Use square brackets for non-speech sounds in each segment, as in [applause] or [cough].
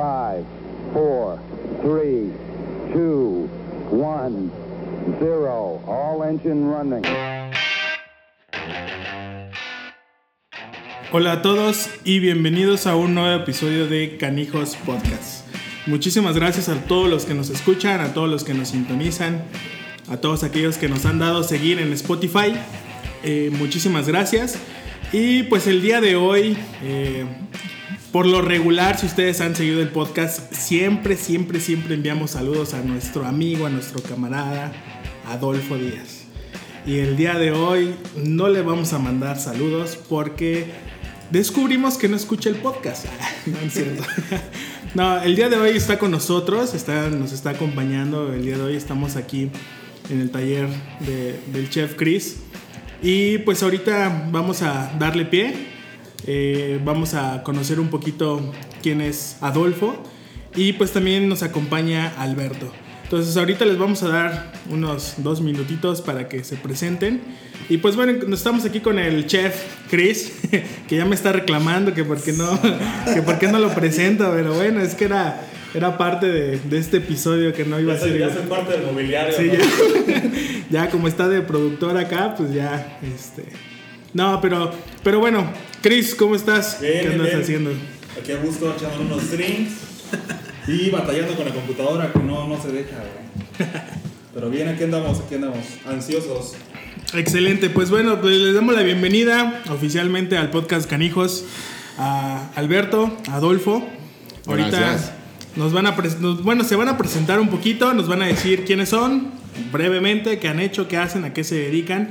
5, 4, 3, 2, 1, 0. All engine running. Hola a todos y bienvenidos a un nuevo episodio de Canijos Podcast. Muchísimas gracias a todos los que nos escuchan, a todos los que nos sintonizan, a todos aquellos que nos han dado seguir en Spotify. Eh, muchísimas gracias. Y pues el día de hoy, eh, por lo regular, si ustedes han seguido el podcast, siempre, siempre, siempre enviamos saludos a nuestro amigo, a nuestro camarada, Adolfo Díaz. Y el día de hoy no le vamos a mandar saludos porque descubrimos que no escucha el podcast. [laughs] no, es cierto. [laughs] no, el día de hoy está con nosotros, está, nos está acompañando. El día de hoy estamos aquí en el taller de, del chef Chris. Y pues ahorita vamos a darle pie. Eh, vamos a conocer un poquito quién es Adolfo. Y pues también nos acompaña Alberto. Entonces ahorita les vamos a dar unos dos minutitos para que se presenten. Y pues bueno, estamos aquí con el chef Chris, [laughs] que ya me está reclamando que por qué no, [laughs] que por qué no lo presenta, pero bueno, es que era, era parte de, de este episodio que no iba Ya a ser... ya soy parte del mobiliario. Sí, ¿no? ya, [laughs] ya como está de productor acá, pues ya, este... No, pero, pero bueno, Chris, ¿cómo estás? Bien, ¿Qué andas bien. haciendo? Aquí a gusto echando unos drinks y batallando con la computadora que no, no se deja. güey. [laughs] Pero bien, aquí andamos, aquí andamos, ansiosos. Excelente, pues bueno, pues les damos la bienvenida oficialmente al podcast Canijos a Alberto, a Adolfo. Ahorita Gracias. nos van a nos- bueno, se van a presentar un poquito, nos van a decir quiénes son, brevemente, qué han hecho, qué hacen, a qué se dedican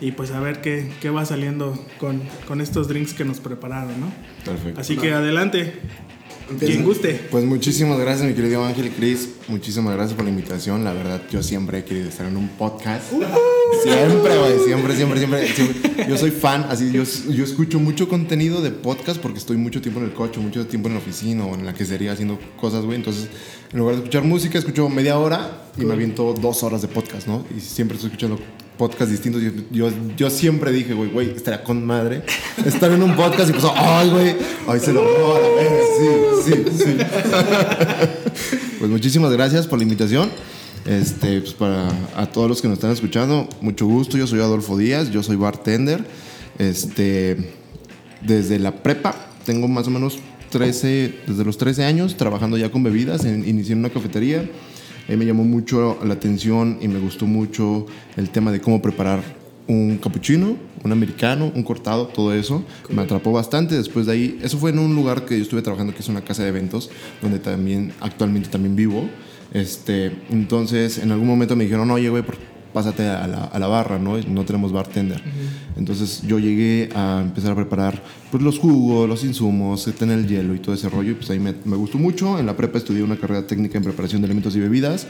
y pues a ver qué, qué va saliendo con, con estos drinks que nos prepararon, ¿no? Perfecto. Así que adelante, quien guste. Pues muchísimas gracias, mi querido Ángel y Cris. Muchísimas gracias por la invitación. La verdad, yo siempre he querido estar en un podcast. Siempre, güey. Siempre, siempre, siempre, siempre. Yo soy fan. Así, yo, yo escucho mucho contenido de podcast porque estoy mucho tiempo en el coche, mucho tiempo en la oficina o en la quesería haciendo cosas, güey. Entonces, en lugar de escuchar música, escucho media hora y me aviento dos horas de podcast, ¿no? Y siempre estoy escuchando podcasts distintos. Yo, yo, yo siempre dije, güey, güey, estaría con madre estar en un podcast y pues, ay, güey, ay, se lo a la verga, sí, sí, sí. [laughs] pues muchísimas gracias por la invitación. Este, pues para a todos los que nos están escuchando, mucho gusto. Yo soy Adolfo Díaz, yo soy bartender. Este, desde la prepa, tengo más o menos 13, desde los 13 años trabajando ya con bebidas. En, inicié en una cafetería. Eh, me llamó mucho la atención y me gustó mucho el tema de cómo preparar un cappuccino, un americano, un cortado, todo eso. Me atrapó bastante. Después de ahí, eso fue en un lugar que yo estuve trabajando, que es una casa de eventos, donde también actualmente también vivo. Este, entonces, en algún momento me dijeron, oye, güey, por- pásate a la, a la barra, ¿no? No tenemos bartender. Entonces yo llegué a empezar a preparar pues, los jugos, los insumos, tener el hielo y todo ese rollo. Y pues ahí me, me gustó mucho. En la prepa estudié una carrera técnica en preparación de alimentos y bebidas.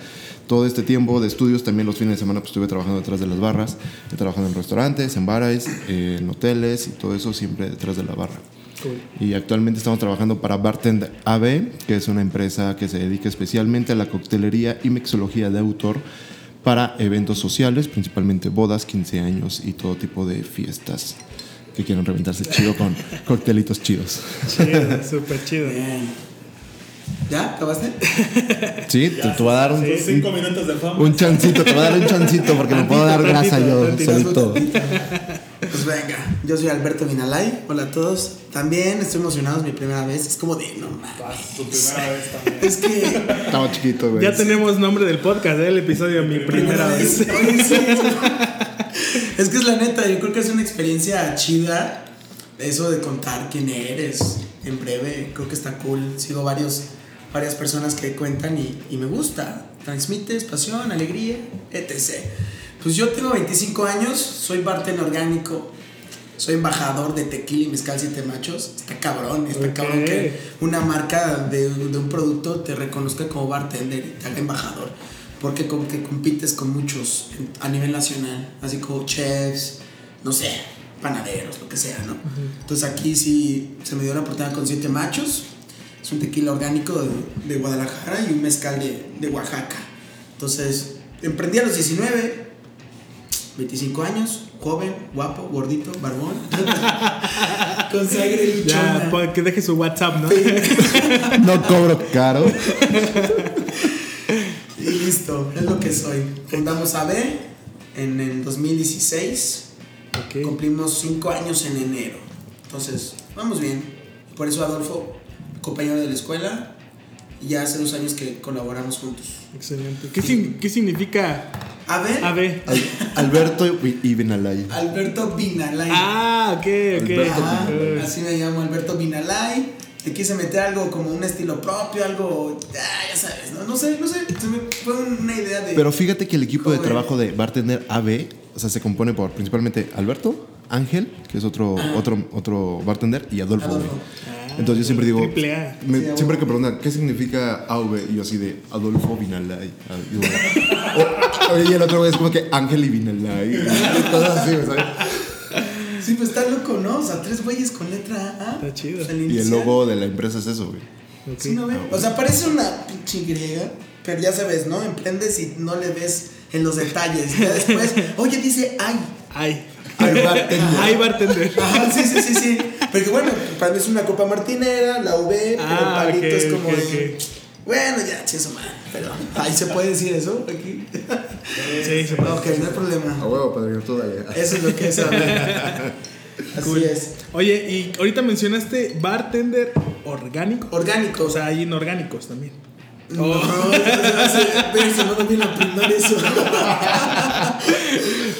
Todo este tiempo de estudios, también los fines de semana, pues estuve trabajando detrás de las barras. He trabajado en restaurantes, en bares, eh, en hoteles y todo eso siempre detrás de la barra. Y actualmente estamos trabajando para Bartend AB, que es una empresa que se dedica especialmente a la coctelería y mixología de autor para eventos sociales, principalmente bodas, 15 años y todo tipo de fiestas que quieran reventarse chido con [laughs] coctelitos chidos. Chido, súper chido. Bien. ¿Ya? ¿Acabaste? [laughs] Sí, te, te voy a dar un, Sí, cinco un, minutos de fama. un chancito, te voy a dar un chancito porque me puedo dar grasa yo solito. Pues venga, yo soy Alberto Vinalay. Hola a todos. También estoy emocionado, es mi primera vez. Es como de, no mames. Tu primera vez también. Es que. Estaba chiquito, güey. Ya tenemos nombre del podcast, ¿eh? el episodio Mi Primera Vez. Oye, sí, es, es que es la neta, yo creo que es una experiencia chida. Eso de contar quién eres en breve, creo que está cool. Sigo varios, varias personas que cuentan y, y me gusta. Transmites pasión, alegría, etc. Pues yo tengo 25 años, soy bartender orgánico, soy embajador de tequila y mezcal siete machos. Está cabrón, está cabrón que una marca de, de un producto te reconozca como bartender y te haga embajador. Porque como que compites con muchos a nivel nacional, así como chefs, no sé, panaderos, lo que sea, ¿no? Entonces aquí sí se me dio la oportunidad con siete machos. Es un tequila orgánico de, de Guadalajara y un mezcal de, de Oaxaca. Entonces emprendí a los 19, 25 años, joven, guapo, gordito, barbón. [laughs] Con sangre Ya, luchona. pues, que deje su WhatsApp, ¿no? [laughs] No cobro caro. Y listo, es lo que soy. Fundamos AB en el 2016. Ok. Cumplimos 5 años en enero. Entonces, vamos bien. Por eso Adolfo, compañero de la escuela, y ya hace dos años que colaboramos juntos. Excelente. ¿Qué, sin- qué significa AB, AB? Al- Alberto y y Benalay. Alberto Binalay. Ah, ok, ok. Ajá, así me llamo Alberto Binalay. Le quise meter algo como un estilo propio, algo, ah, ya sabes, no, no sé, no sé, se me fue una idea de... Pero fíjate que el equipo de trabajo de Bartender AB, o sea, se compone por principalmente Alberto, Ángel, que es otro, otro, otro bartender, y Adolfo. Adolfo. Entonces yo siempre digo, Triple A. me- Sí, siempre que preguntan, ¿qué significa AV? Y yo así de Adolfo Vinalay. Ah, y el otro güey es como que Ángel y Vinalay. Y cosas así, ¿sabes? Sí, pues está loco, ¿no? O sea, tres güeyes con letra A. Está chido. Y el logo de la empresa es eso, güey. Sí, ¿no ve? O sea, parece una pinche griega, pero ya sabes, ¿no? Emprendes y no le ves en los detalles. Ya después, oye, dice ay. Ay. Ay, bartender. Ay, bartender. Ajá, sí, sí, sí, sí. Porque bueno, para mí es una copa martinera, la V, pero Ah, el palito ok, es como ok, de. ok. Bueno, ya, sí, eso, madre. Pero ahí se puede decir eso, aquí. Sí, se puede. Ok, no hay problema. A huevo, padre, todavía. Eso es lo que es hablar. [laughs] Así Cool. es. Oye, y ahorita mencionaste bartender orgánico. Orgánico. O sea, hay inorgánicos también. No, Oh. ves, no lo vi en la primaria eso.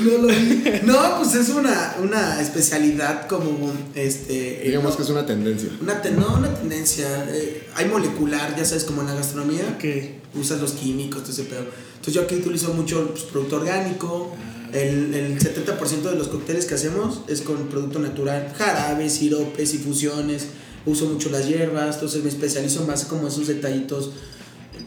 No lo vi. No, pues es una, una especialidad como este. Digamos no, que es una tendencia. una ten- no, una tendencia. eh, hay molecular, ya sabes, como en la gastronomía. Que Usas los químicos, todo ese pedo. Entonces yo aquí utilizo mucho pues, producto orgánico. El, el 70% de los cócteles que hacemos es con producto natural. Jarabes, siropes, infusiones. Uso mucho las hierbas. Entonces me especializo más como esos detallitos.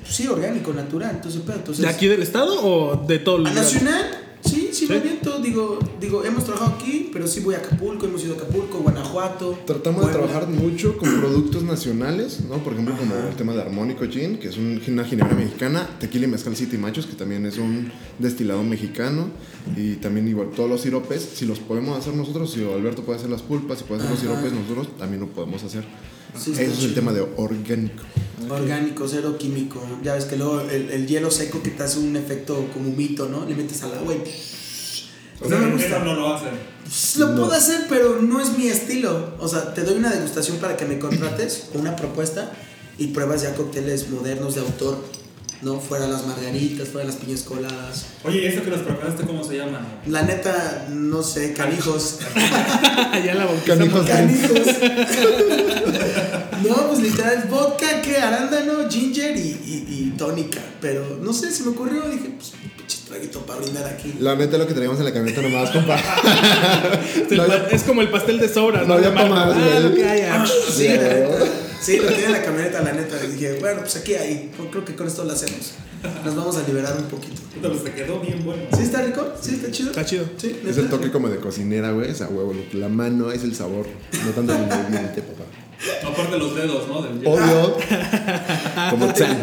Pues, sí, orgánico, natural. Entonces, pero, entonces ¿De aquí del estado o de todo el ¿A nacional? Sí, sí, ¿Sí? me aviento. Digo, digo, hemos trabajado aquí, pero sí voy a Acapulco, hemos ido a Acapulco, Guanajuato. Tratamos de trabajar mucho con productos nacionales, ¿no? Por ejemplo, como el tema de Armónico Gin, que es un- una ginebra mexicana, Tequila y Mezcal City Machos, que también es un destilado mexicano, y también igual todos los siropes, si los podemos hacer nosotros, si Alberto puede hacer las pulpas, si puede hacer los siropes, nosotros también lo podemos hacer. Sí, Eso es el tema de orgánico. Orgánico, cero químico. Ya ves que luego el, el hielo seco que te hace un efecto como mito, ¿no? Le metes al agua y. O no sea, me gusta. no lo hacen. Pues, Lo puedo hacer, pero no es mi estilo. O sea, te doy una degustación para que me contrates, una propuesta, y pruebas ya cócteles modernos de autor, ¿no? Fuera las margaritas, fuera las piñas coladas. Oye, ¿esto que nos preparaste cómo se llama? La neta, no sé, canijos. [laughs] ya la. Canijos. Canijos. [laughs] no, pues literal, vodka, que arándano, ginger y, y, y tónica. Pero no sé, se me ocurrió, dije, pues, pinche traguito para brindar aquí. La neta, lo que traíamos en la camioneta nomás, compa. [laughs] No, es como el pastel de sobras, No, más, Ah, lo que haya. Sí. Sí, lo tenía en la camioneta, la neta. Y dije, bueno, pues aquí hay. Creo que con esto lo hacemos. Nos vamos a liberar un poquito. Puta, pues te quedó bien bueno. ¿Sí está rico? ¿Sí está chido? Está chido. Sí, Es el toque como de cocinera, güey, es a huevo. La mano es el sabor, no tanto el ingrediente, papá. Aparte los dedos, ¿no? Del hielo. Obvio. [laughs] Como gel.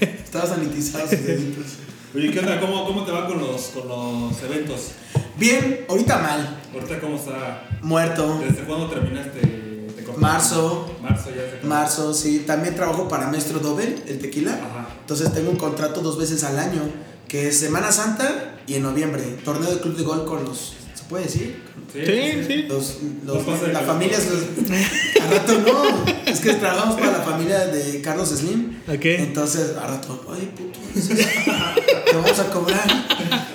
Estaba sanitizado sus deditos. Oye, ¿qué onda? ¿Cómo, cómo te va con los, con los eventos? Bien, ahorita mal. Ahorita, ¿cómo está? Muerto. ¿Desde cuándo terminaste? Marzo. Marzo ya se. Marzo, sí. También trabajo para Maestro Dobel, el tequila. Ajá. Entonces tengo un contrato dos veces al año, que es Semana Santa y en noviembre. Torneo de club de gol con los. ¿Se puede decir? Sí, Sí, sí. Los, los- de la familia es los- a rato no es que trabajamos para la familia de Carlos Slim Ok. entonces a rato ay puto te vamos a cobrar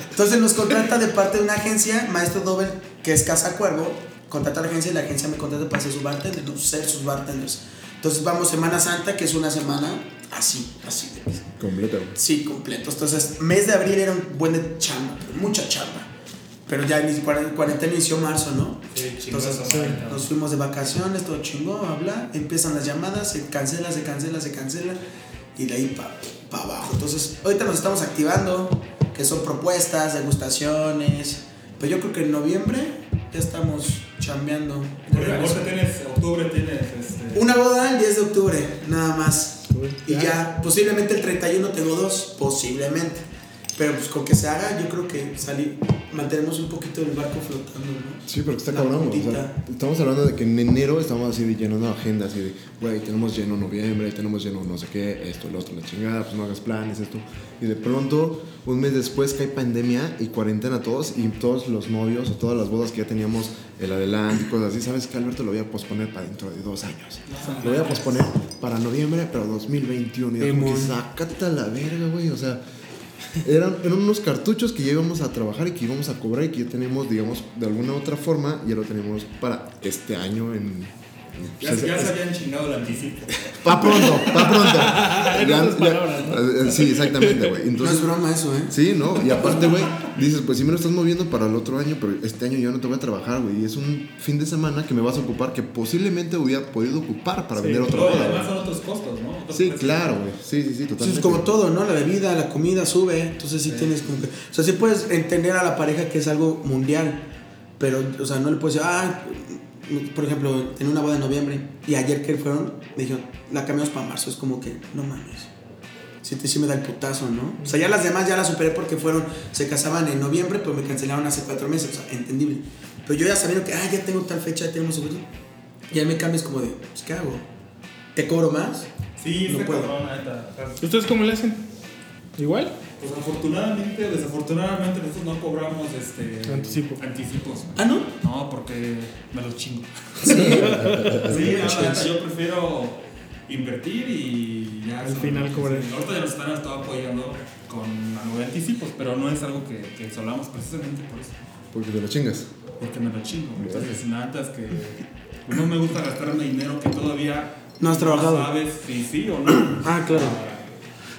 entonces nos contrata de parte de una agencia Maestro Dobel que es Casa Cuervo contrata a la agencia y la agencia me contrata para ser su bartender no, ser sus bartenders entonces vamos Semana Santa que es una semana así así de Completo. Sí, completo. Entonces, mes de abril era un buen de chamba, mucha chamba. Pero ya cuaren- cuarentena inició marzo, ¿no? Sí, Entonces, nos fuimos de vacaciones, todo chingón, habla, empiezan las llamadas, se cancela, se cancela, se cancela, y de ahí para abajo. Entonces, ahorita nos estamos activando, que son propuestas, degustaciones, pero yo creo que en noviembre ya estamos chambeando. Porque ahorita tienes, octubre tienes este. Una boda el 10 de octubre, nada más. Uy, Y ya. ya, posiblemente el 31 tengo dos, posiblemente. Pero pues con que se haga, yo creo que salir, mantenemos un poquito el barco flotando, ¿no? Sí, pero está La cabrón. O sea, estamos hablando de que en enero estamos así de llenando agenda, así de, güey, tenemos lleno noviembre, tenemos lleno no sé qué, esto, lo otro, la chingada, pues no hagas planes, esto. Y de pronto, un mes después cae pandemia y cuarentena todos, y todos los novios o todas las bodas que ya teníamos, el adelante y cosas así, ¿sabes que Alberto lo voy a posponer para dentro de dos años? Lo voy a posponer para noviembre, pero 2021. Y sácate a la verga, güey, o sea. Eran, eran unos cartuchos que ya íbamos a trabajar y que íbamos a cobrar y que ya tenemos, digamos, de alguna otra forma, ya lo tenemos para este año en... Ya, ya se habían chingado el anticipo. Pa pronto, pa pronto. [laughs] Eh, Sí, exactamente, güey. No es broma eso, ¿eh? sí, ¿no? Y aparte, güey, dices, pues sí me lo estás moviendo para el otro año, pero este año yo no te voy a trabajar, güey. Y es un fin de semana que me vas a ocupar que posiblemente hubiera podido ocupar para vender otra boda, además son otros costos, ¿no? Otros Sí, claro, güey. Sí, sí, sí, Sí, totalmente. es como todo, ¿no? La bebida, la comida sube, entonces sí, tienes como que... O sea, sí puedes entender a la pareja que es algo mundial, pero, o sea, no le puedes decir, ah, por ejemplo, en una boda en noviembre y ayer que fueron, me dijeron, la cambiamos para marzo, es como que, no mames. Sí, te, sí me da el putazo, ¿no? O sea, ya las demás ya las superé porque fueron, se casaban en noviembre, pues me cancelaron hace cuatro meses, o sea, entendible. Pero yo ya sabiendo que, ah, ya tengo tal fecha, ya tenemos seguro, ya me cambias como de, pues, ¿qué hago? ¿Te cobro más? Sí, No puedo. cabrón, ¿Ustedes cómo le hacen? ¿Igual? Pues afortunadamente o desafortunadamente nosotros no cobramos este Anticipo. anticipos. Ah, ¿no? No, porque me los chingo. Sí. [laughs] Sí, neta, yo prefiero invertir y ya. Al son- final cobrar. sí, Ahorita ya nos están estado apoyando con la nube de anticipos, pero no es algo que, que solamos precisamente por eso. Porque te lo chingas. Porque me lo chingo. Entonces, la neta es que pues, no me gusta gastarme dinero que todavía No has trabajado. sabes si sí o no. Ah, claro.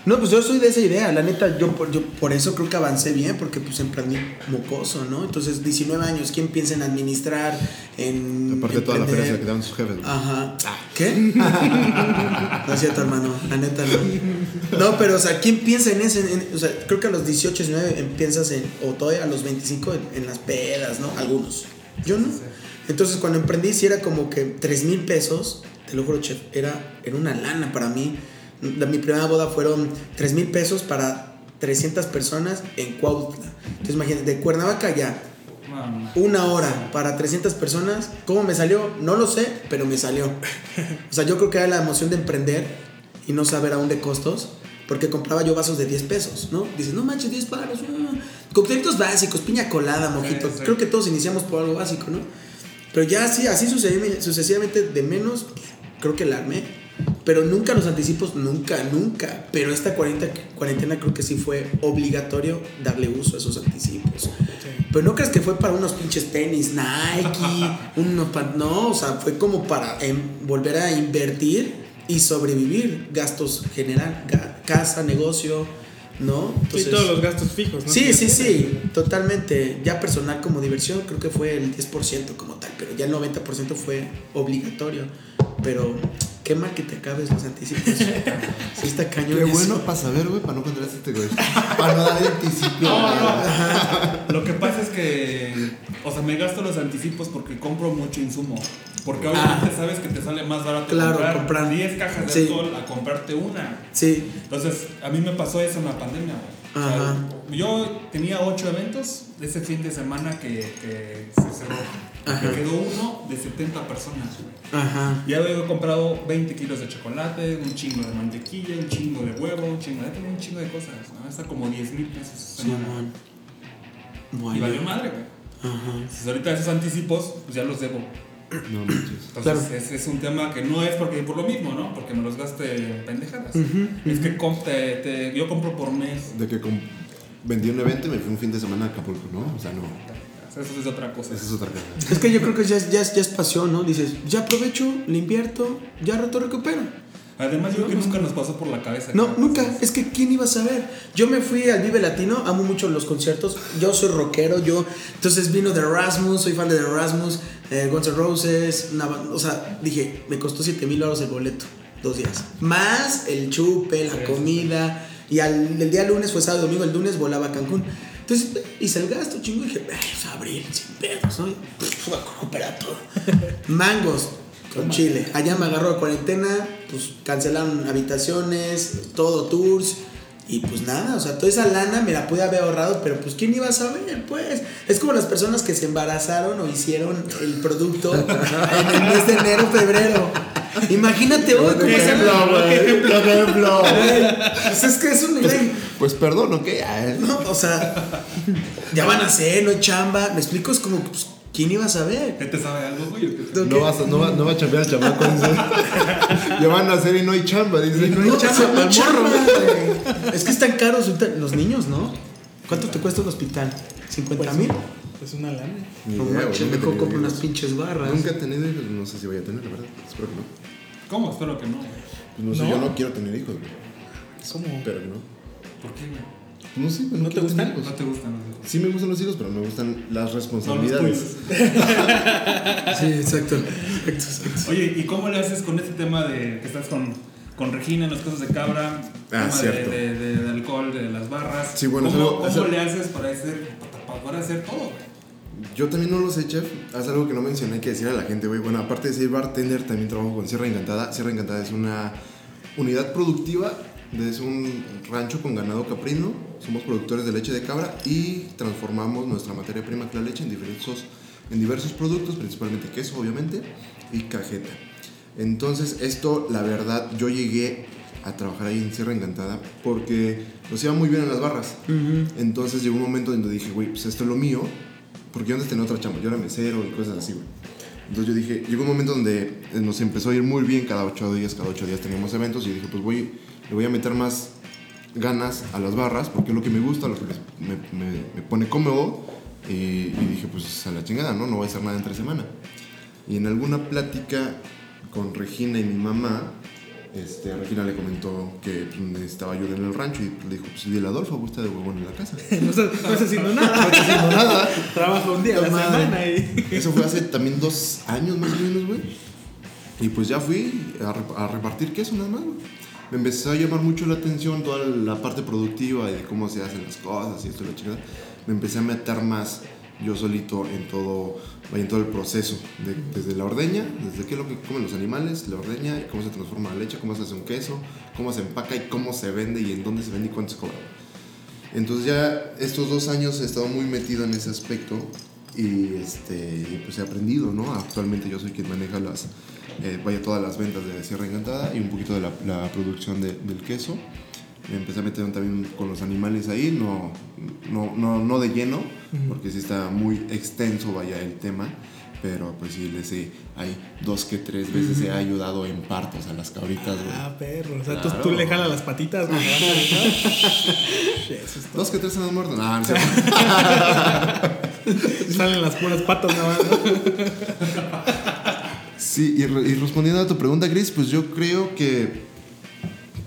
No, pues yo soy de esa idea, la neta, yo por, yo por eso creo que avancé bien, porque pues emprendí mocoso, ¿no? Entonces, 19 años, ¿quién piensa en administrar, en Aparte de toda la feria se la quedaron sus jefes, güey. Ajá. ¿Qué? [laughs] no es cierto, hermano, la neta no. No, pero o sea, ¿quién piensa en eso? O sea, creo que a los 18, 19 em- piensas en, o todavía a los 25 en, en las pedas, ¿no? Algunos. Yo no. Entonces, cuando emprendí, sí era como que 3 mil pesos, te lo juro, chef, era, era una lana para mí. La- mi primera boda fueron 3 mil pesos para 300 personas en Cuautla. Entonces, imagínate, de Cuernavaca ya, una hora para 300 personas. ¿Cómo me salió? No lo sé, pero me salió. O sea, yo creo que era la emoción de emprender y no saber aún de costos. Porque compraba yo vasos de 10 pesos, ¿no? Dices, no manches, 10 paros. ah". Coctelitos básicos, piña colada, mojito. Sí, sí. Creo que todos iniciamos por algo básico, ¿no? Pero ya así, así sucesivamente, sucesivamente de menos, creo que la armé. Pero nunca los anticipos, nunca, nunca. Pero esta cuarentena creo que sí fue obligatorio darle uso a esos anticipos. Pero no crees que fue para unos pinches tenis, Nike, [laughs] unos pan- no, o sea, fue como para em, volver a invertir y sobrevivir, gastos general, ga- casa, negocio, ¿no? Sí, todos los gastos fijos, ¿no? Sí, sí, sí, totalmente. Ya personal como diversión creo que fue el 10% como tal, pero ya el 90% fue obligatorio. Pero qué mal que te acabes los anticipos. [laughs] sí, está cañón. Qué bueno para saber, güey, para no contratar este güey. Para no darle anticipo. Lo que pasa es que, o sea, me gasto los anticipos porque compro mucho insumo. Porque Ah. obviamente sabes que te sale más barato Claro, comprar, comprar. 10 cajas de Sí. alcohol a comprarte una. Sí, Entonces, a mí me pasó eso en la pandemia, güey. O sea, Ajá. yo tenía 8 eventos ese fin de semana que, que se cerró. Ajá. Me quedó uno de 70 personas, güey. ajá. Ya había comprado 20 kilos de chocolate, un chingo de mantequilla, un chingo de huevo, un chingo de, un chingo de cosas. ¿no? Hasta como 10 mil pesos. semana. Simón. Y Bueno. valió madre, güey. Ajá. Entonces, ahorita esos anticipos, pues ya los debo. No manches. Entonces, Claro. es, es un tema que no es porque por lo mismo, ¿no? Porque me los gaste en pendejadas. Es que comp- te- te- yo compro por mes. De que vendí un evento y me fui un fin de semana a Acapulco, ¿no? O sea, no. Eso es otra cosa. Esa es otra cosa. Es que yo creo que ya es, ya es, ya es pasión, ¿no? Dices, ya aprovecho, le invierto, ya rato recupero. Además, yo creo que nunca nos pasó por la cabeza. No, nunca. Es que ¿quién iba a saber? Yo me fui al Vive Latino, amo mucho los conciertos. Yo soy rockero, yo. Entonces vino de Erasmus, soy fan de The Erasmus, eh, Guns N' Roses. una o sea, dije, me costó 7 mil dólares el boleto, dos días. Más el chupe, la Sí, comida. Y al, el día lunes fue sábado, domingo, el lunes volaba a Cancún. Entonces hice el gasto, chingo, y dije, "Ay, pues abril, sin pedos, ¿no? Pff, a recuperar todo. [laughs] Mangos, con Chile. Allá me agarró de cuarentena, pues cancelaron habitaciones, todo tours. Y pues nada, o sea, toda esa lana me la pude haber ahorrado, pero pues ¿quién iba a saber? Pues es como las personas que se embarazaron o hicieron el producto [laughs] en el mes de enero, febrero. Imagínate hoy cómo ¿Qué se ejemplo, güey? ¿Qué ejemplo? Pues es que es un nivel. Pues perdón, ¿ok? Ah, ¿no? O sea, ya van a hacer, no hay chamba. Me explico, es como, pues, ¿quién iba a saber? ¿Qué te sabe algo, güey? No, vas a- no, va, no va a chambear el chamaco, dice. ya van a hacer y no hay chamba, dice. No hay chamba, no hay chamba, güey. Es que están caros los niños, ¿no? ¿Cuánto te cuesta un hospital? ¿50 mil? Es una lana. No manches, nunca he mejor tenido compro unas hijos. pinches barras. Nunca he tenido hijos, no sé si voy a tener, la verdad. Espero que no. ¿Cómo? Espero que no, güey. Pues no sé, ¿No? yo no quiero tener hijos, güey. ¿Cómo? Pero que no. ¿Por qué, güey? No sé, güey, no, ¿No te gustan? hijos. No te gustan los hijos. Sí me gustan los hijos, pero me gustan las responsabilidades. [laughs] Sí, exacto. Exacto, exacto. Oye, ¿y cómo le haces con este tema de que estás con, con Regina en los casos de cabra? Ah, tema cierto. De, de, de alcohol, de las barras. Sí, bueno, ¿Cómo, es algo- cómo es algo- le haces para hacer, para poder hacer todo, güey? Yo también no lo sé, chef. Haz algo que no mencioné que decir a la gente, güey. Bueno, aparte de ser bartender, también trabajo con Sierra Encantada. Sierra Encantada es una unidad productiva, es un rancho con ganado caprino. Somos productores de leche de cabra y transformamos nuestra materia prima, que la leche, en diversos, en diversos productos, principalmente queso, obviamente, y cajeta. Entonces, esto, la verdad, yo llegué a trabajar ahí en Sierra Encantada porque nos iba muy bien en las barras. Entonces llegó un momento donde dije, güey, pues esto es lo mío, porque yo antes tenía otra chamba, yo era mesero y cosas así, güey. Entonces yo dije, llegó un momento donde eh, nos empezó a ir muy bien, cada ocho días, cada ocho días teníamos eventos y dije, pues voy, le voy a meter más ganas a las barras, porque es lo que me gusta, lo que me, me- pone cómodo. Y, y dije, pues a la chingada, ¿no? No voy a hacer nada entre semana. Y en alguna plática con Regina y mi mamá, este, Regina le comentó que necesitaba ayuda en el rancho y le dijo, pues a Adolfo, gusta de huevón en la casa. [laughs] No estás, no haciendo nada. No haciendo nada. Trabajo un día a la mames. semana y. [laughs] Eso fue hace también dos años más o menos, güey. Y pues ya fui a, a repartir queso nada más, güey. Me empezó a llamar mucho la atención toda la parte productiva y de cómo se hacen las cosas y esto y la chingada. Me empecé a meter más yo solito en todo, en todo el proceso. de- desde la ordeña, desde qué es lo que comen los animales, la ordeña y cómo se transforma la leche, cómo se hace un queso, cómo se empaca y cómo se vende y en dónde se vende y cuánto se cobra. Entonces ya estos dos años he estado muy metido en ese aspecto y este, pues he aprendido, ¿no? Actualmente yo soy quien maneja las, eh, vaya, todas las ventas de Sierra Encantada y un poquito de la, la producción de- del queso. Me empecé a meter también con los animales ahí, no, no, no, no de lleno, porque sí está muy extenso, vaya, el tema. Pero pues sí, les he, hay dos que tres veces he ayudado en partos a las cabritas, güey. Ah, perro. O sea, Claro. tú, tú le jalas las patitas, güey. [laughs] Es. Dos que tres se han muerto. No, no sé. [laughs] Salen las puras patas nada más. Sí, y respondiendo a tu pregunta, Chris, pues yo creo que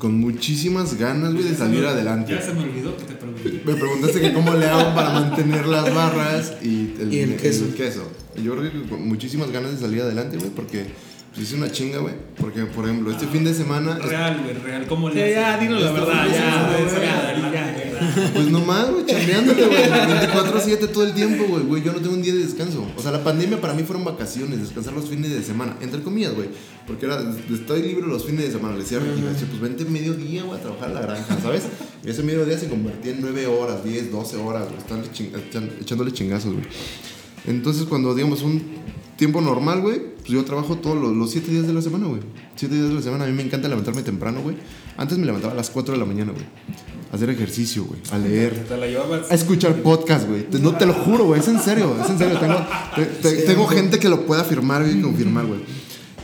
con muchísimas ganas, güey, de salir adelante. Ya se me olvidó que te pregunté. Me preguntaste que cómo le hago para mantener las barras y el, Y el queso. Y Yo creo que con muchísimas ganas de salir adelante, güey, porque pues, hice una chinga, güey. Porque, por ejemplo, este fin de semana, Real, güey, real. ¿Cómo le Ya, ya, dinos la verdad, ya, pues nomás, güey, chambeándole, güey. 24-7 todo el tiempo, güey. Güey, yo no tengo un día de descanso. O sea, la pandemia para mí fueron vacaciones, descansar los fines de semana. Entre comillas, güey. Porque era, estoy libre los fines de semana. Le decía a Regina, decía, pues vente mediodía, güey, a trabajar a la granja, ¿sabes? Y ese mediodía se convertía en 9 horas, 10, 12 horas, güey. ching- echan- echándole chingazos, güey. Entonces, cuando digamos un tiempo normal, güey, pues yo trabajo todos los, los 7 días de la semana, güey. 7 días de la semana. A mí me encanta levantarme temprano, güey. Antes me levantaba a las 4 de la mañana, güey. A hacer ejercicio, güey. A leer. Te la llevabas. A escuchar podcast, güey. No te lo juro, güey. Es en serio, es en serio. Tengo, te- te- tengo gente que lo pueda afirmar y confirmar, güey.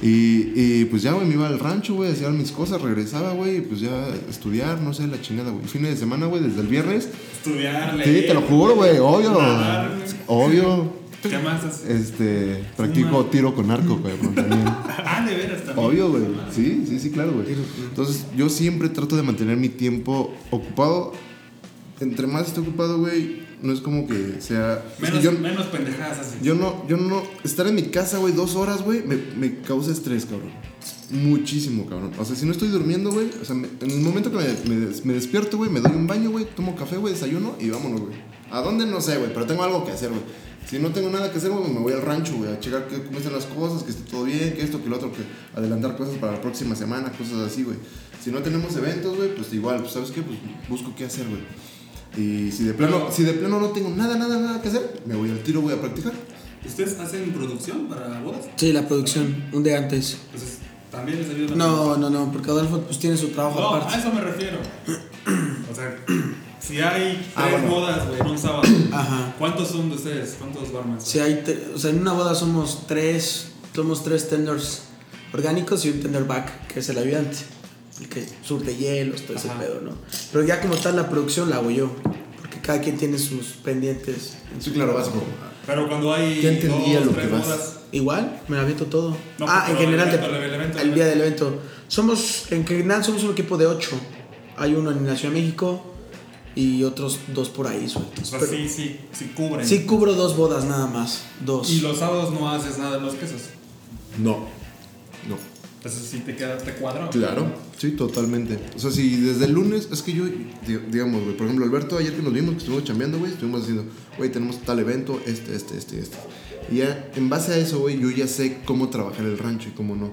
Y, y, pues ya, güey, me iba al rancho, güey, hacía mis cosas, regresaba, güey, y pues ya estudiar, no sé, la chingada, güey. Fines de semana, güey, desde el viernes. Estudiar, Sí, te lo juro, güey, obvio. Obvio. ¿Qué más haces? Este, practico tiro con arco, güey, también. [laughs] Ah, de veras también. Obvio, güey. Sí, sí, sí, claro, güey. Entonces, yo siempre trato de mantener mi tiempo ocupado. Entre más esté ocupado, güey, no es como que sea. Menos, yo, menos pendejadas haces. yo no, yo no. Estar en mi casa, güey, dos horas, güey, me, me causa estrés, cabrón. Muchísimo, cabrón. O sea, si no estoy durmiendo, güey, o sea, me- en el momento que me, me despierto, güey, me doy un baño, güey, tomo café, güey, desayuno y vámonos, güey. ¿A dónde? No sé, güey, pero tengo algo que hacer, güey. Si no tengo nada que hacer, güey, me voy al rancho, güey, a checar que, cómo están las cosas, que esté todo bien, que esto, que lo otro, que adelantar cosas para la próxima semana, cosas así, güey. Si no tenemos eventos, güey, pues igual, pues, ¿sabes qué? Pues busco qué hacer, güey. Y si de plano, Pero- si de plano no tengo nada, nada, nada que hacer, me voy al tiro, voy a practicar. ¿Ustedes hacen producción para bodas? Sí, la producción, un día antes. Entonces, ¿también les ayudan? No, no, no, porque Adolfo pues tiene su trabajo No, a aparte. eso me refiero. [clears throat] O sea, si hay tres Ah, bueno. bodas, güey, en un sábado, [clears throat] Ajá. ¿cuántos son de ustedes? ¿Cuántos barmans? Si hay, o sea, en una boda somos tres, somos tres tenders orgánicos y un tender back, que es el ayudante, el que surte hielos, todo ese Ajá. pedo, ¿no? Pero ya como tal la producción la hago yo, porque cada quien tiene sus pendientes. en Sí, su claro, básico. Pero cuando hay Ya entendía dos, lo tres que vas. bodas, Igual, me aviento todo. No, ah, en general, el evento, el evento, el el día del evento. Somos, en general somos un equipo de ocho. Hay uno en la Ciudad de México y otros dos por ahí o sueltos. sea, Pero sí, sí, sí cubren. sí cubro dos bodas nada más, dos. Y los sábados no haces nada de los quesos. No. No. Entonces sí te queda, te cuadra. Claro, sí, totalmente. O sea, si desde el lunes, es que yo, di- digamos, güey, por ejemplo, Alberto, ayer que nos vimos, que estuvimos chambeando, güey, estuvimos diciendo, güey, tenemos tal evento, este, este, este, este. Y ya, en base a eso, güey, yo ya sé cómo trabajar el rancho y cómo no.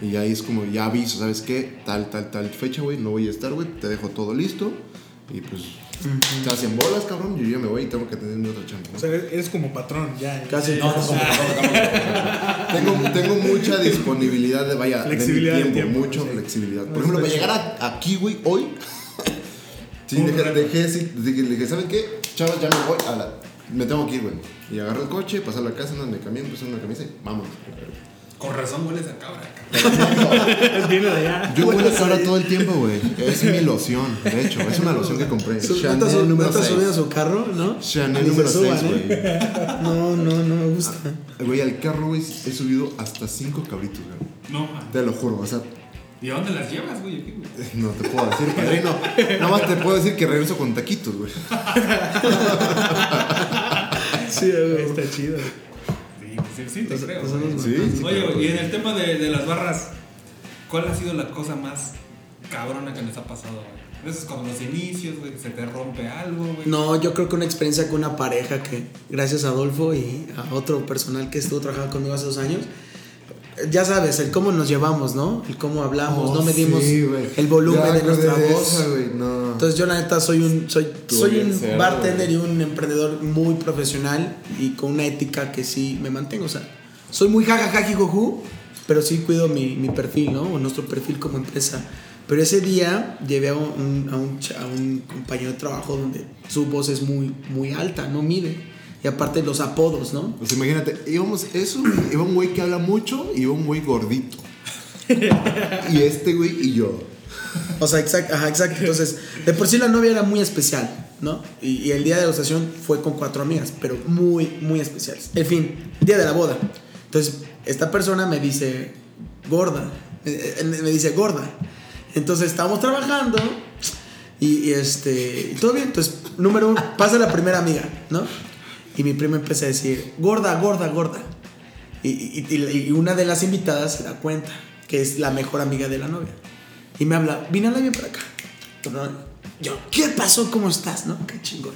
Y ahí es como, ya aviso, ¿sabes qué? Tal, tal, tal fecha, güey, no voy a estar, güey, te dejo todo listo. Y pues, te hacen bolas, cabrón, yo ya me voy y tengo que tener mi otra chamba. O sea, eres como patrón, ya. Casi. No, no, como- Tengo, tengo mucha disponibilidad de, vaya, Flexibilidad de mi tiempo, tiempo, mucha sí. flexibilidad. No, Por ejemplo, para llegar a- aquí, güey, hoy, [laughs] sí, dejé, dejé, sí, dije, ¿saben qué? Chavos, ya me voy, a la, me tengo que ir, güey. Y agarro el coche, pasar a la casa, no me cambié, puse una camisa y vámonos. Con razón hueles a cabra. cabrón. [laughs] Viene de allá. Yo huelo a cabra todo el tiempo, güey. Es mi loción, de hecho, es una loción que compré. Su- Chanel ¿No te has- no número a 6. su carro, no? Chanel número 6, suban, güey. ¿eh? No, no, no me gusta. Güey, al carro, güey, he subido hasta 5 cabritos, güey. No, Te lo juro, o sea, ¿y a dónde las llevas, güey? No te puedo decir, padrino. Nada más te puedo decir que regreso con taquitos, güey. Sí, güey. Está chido. Sí, sí, te creo. Sí, Oye, claro. y en el tema de, de las barras, ¿cuál ha sido la cosa más cabrona que les ha pasado, güey? Veces cuando los inicios, güey, se te rompe algo, güey. No, yo creo que una experiencia con una pareja que, gracias a Adolfo y a otro personal que estuvo trabajando conmigo hace dos años, ya sabes, el cómo nos llevamos, ¿no? El cómo hablamos, no medimos Oh, Sí, güey. el volumen Ya de nuestra de voz. esa, güey, no. Entonces yo la neta soy un soy, soy un bartender y un emprendedor muy profesional y con una ética que sí me mantengo. O sea, soy muy jajaja jijoju, pero sí cuido mi, mi perfil, ¿no? O nuestro perfil como empresa. Pero ese día llevé a un, a un, a un compañero de trabajo donde su voz es muy, muy alta, no mide. Y aparte los apodos, ¿no? Pues imagínate, íbamos eso, iba un güey que habla mucho y iba un güey gordito. y este güey y yo. O sea, exacto, ajá, exacto. Entonces, de por sí la novia era muy especial, ¿no? Y, y el día de la degustación fue con cuatro amigas, pero muy, muy especiales. En fin, día de la boda. Entonces, esta persona me dice, gorda. eh, eh, Me dice, gorda. Entonces, estábamos trabajando y, y, este, y todo bien. Entonces, número uno, pasa la primera amiga, ¿no? Y mi prima empieza a decir, gorda, gorda, gorda. Y, y- y- una de las invitadas se da cuenta que es la mejor amiga de la novia. Y me habla, vine bien para acá. Yo, ¿qué pasó? ¿Cómo estás? ¿No? Qué chingón.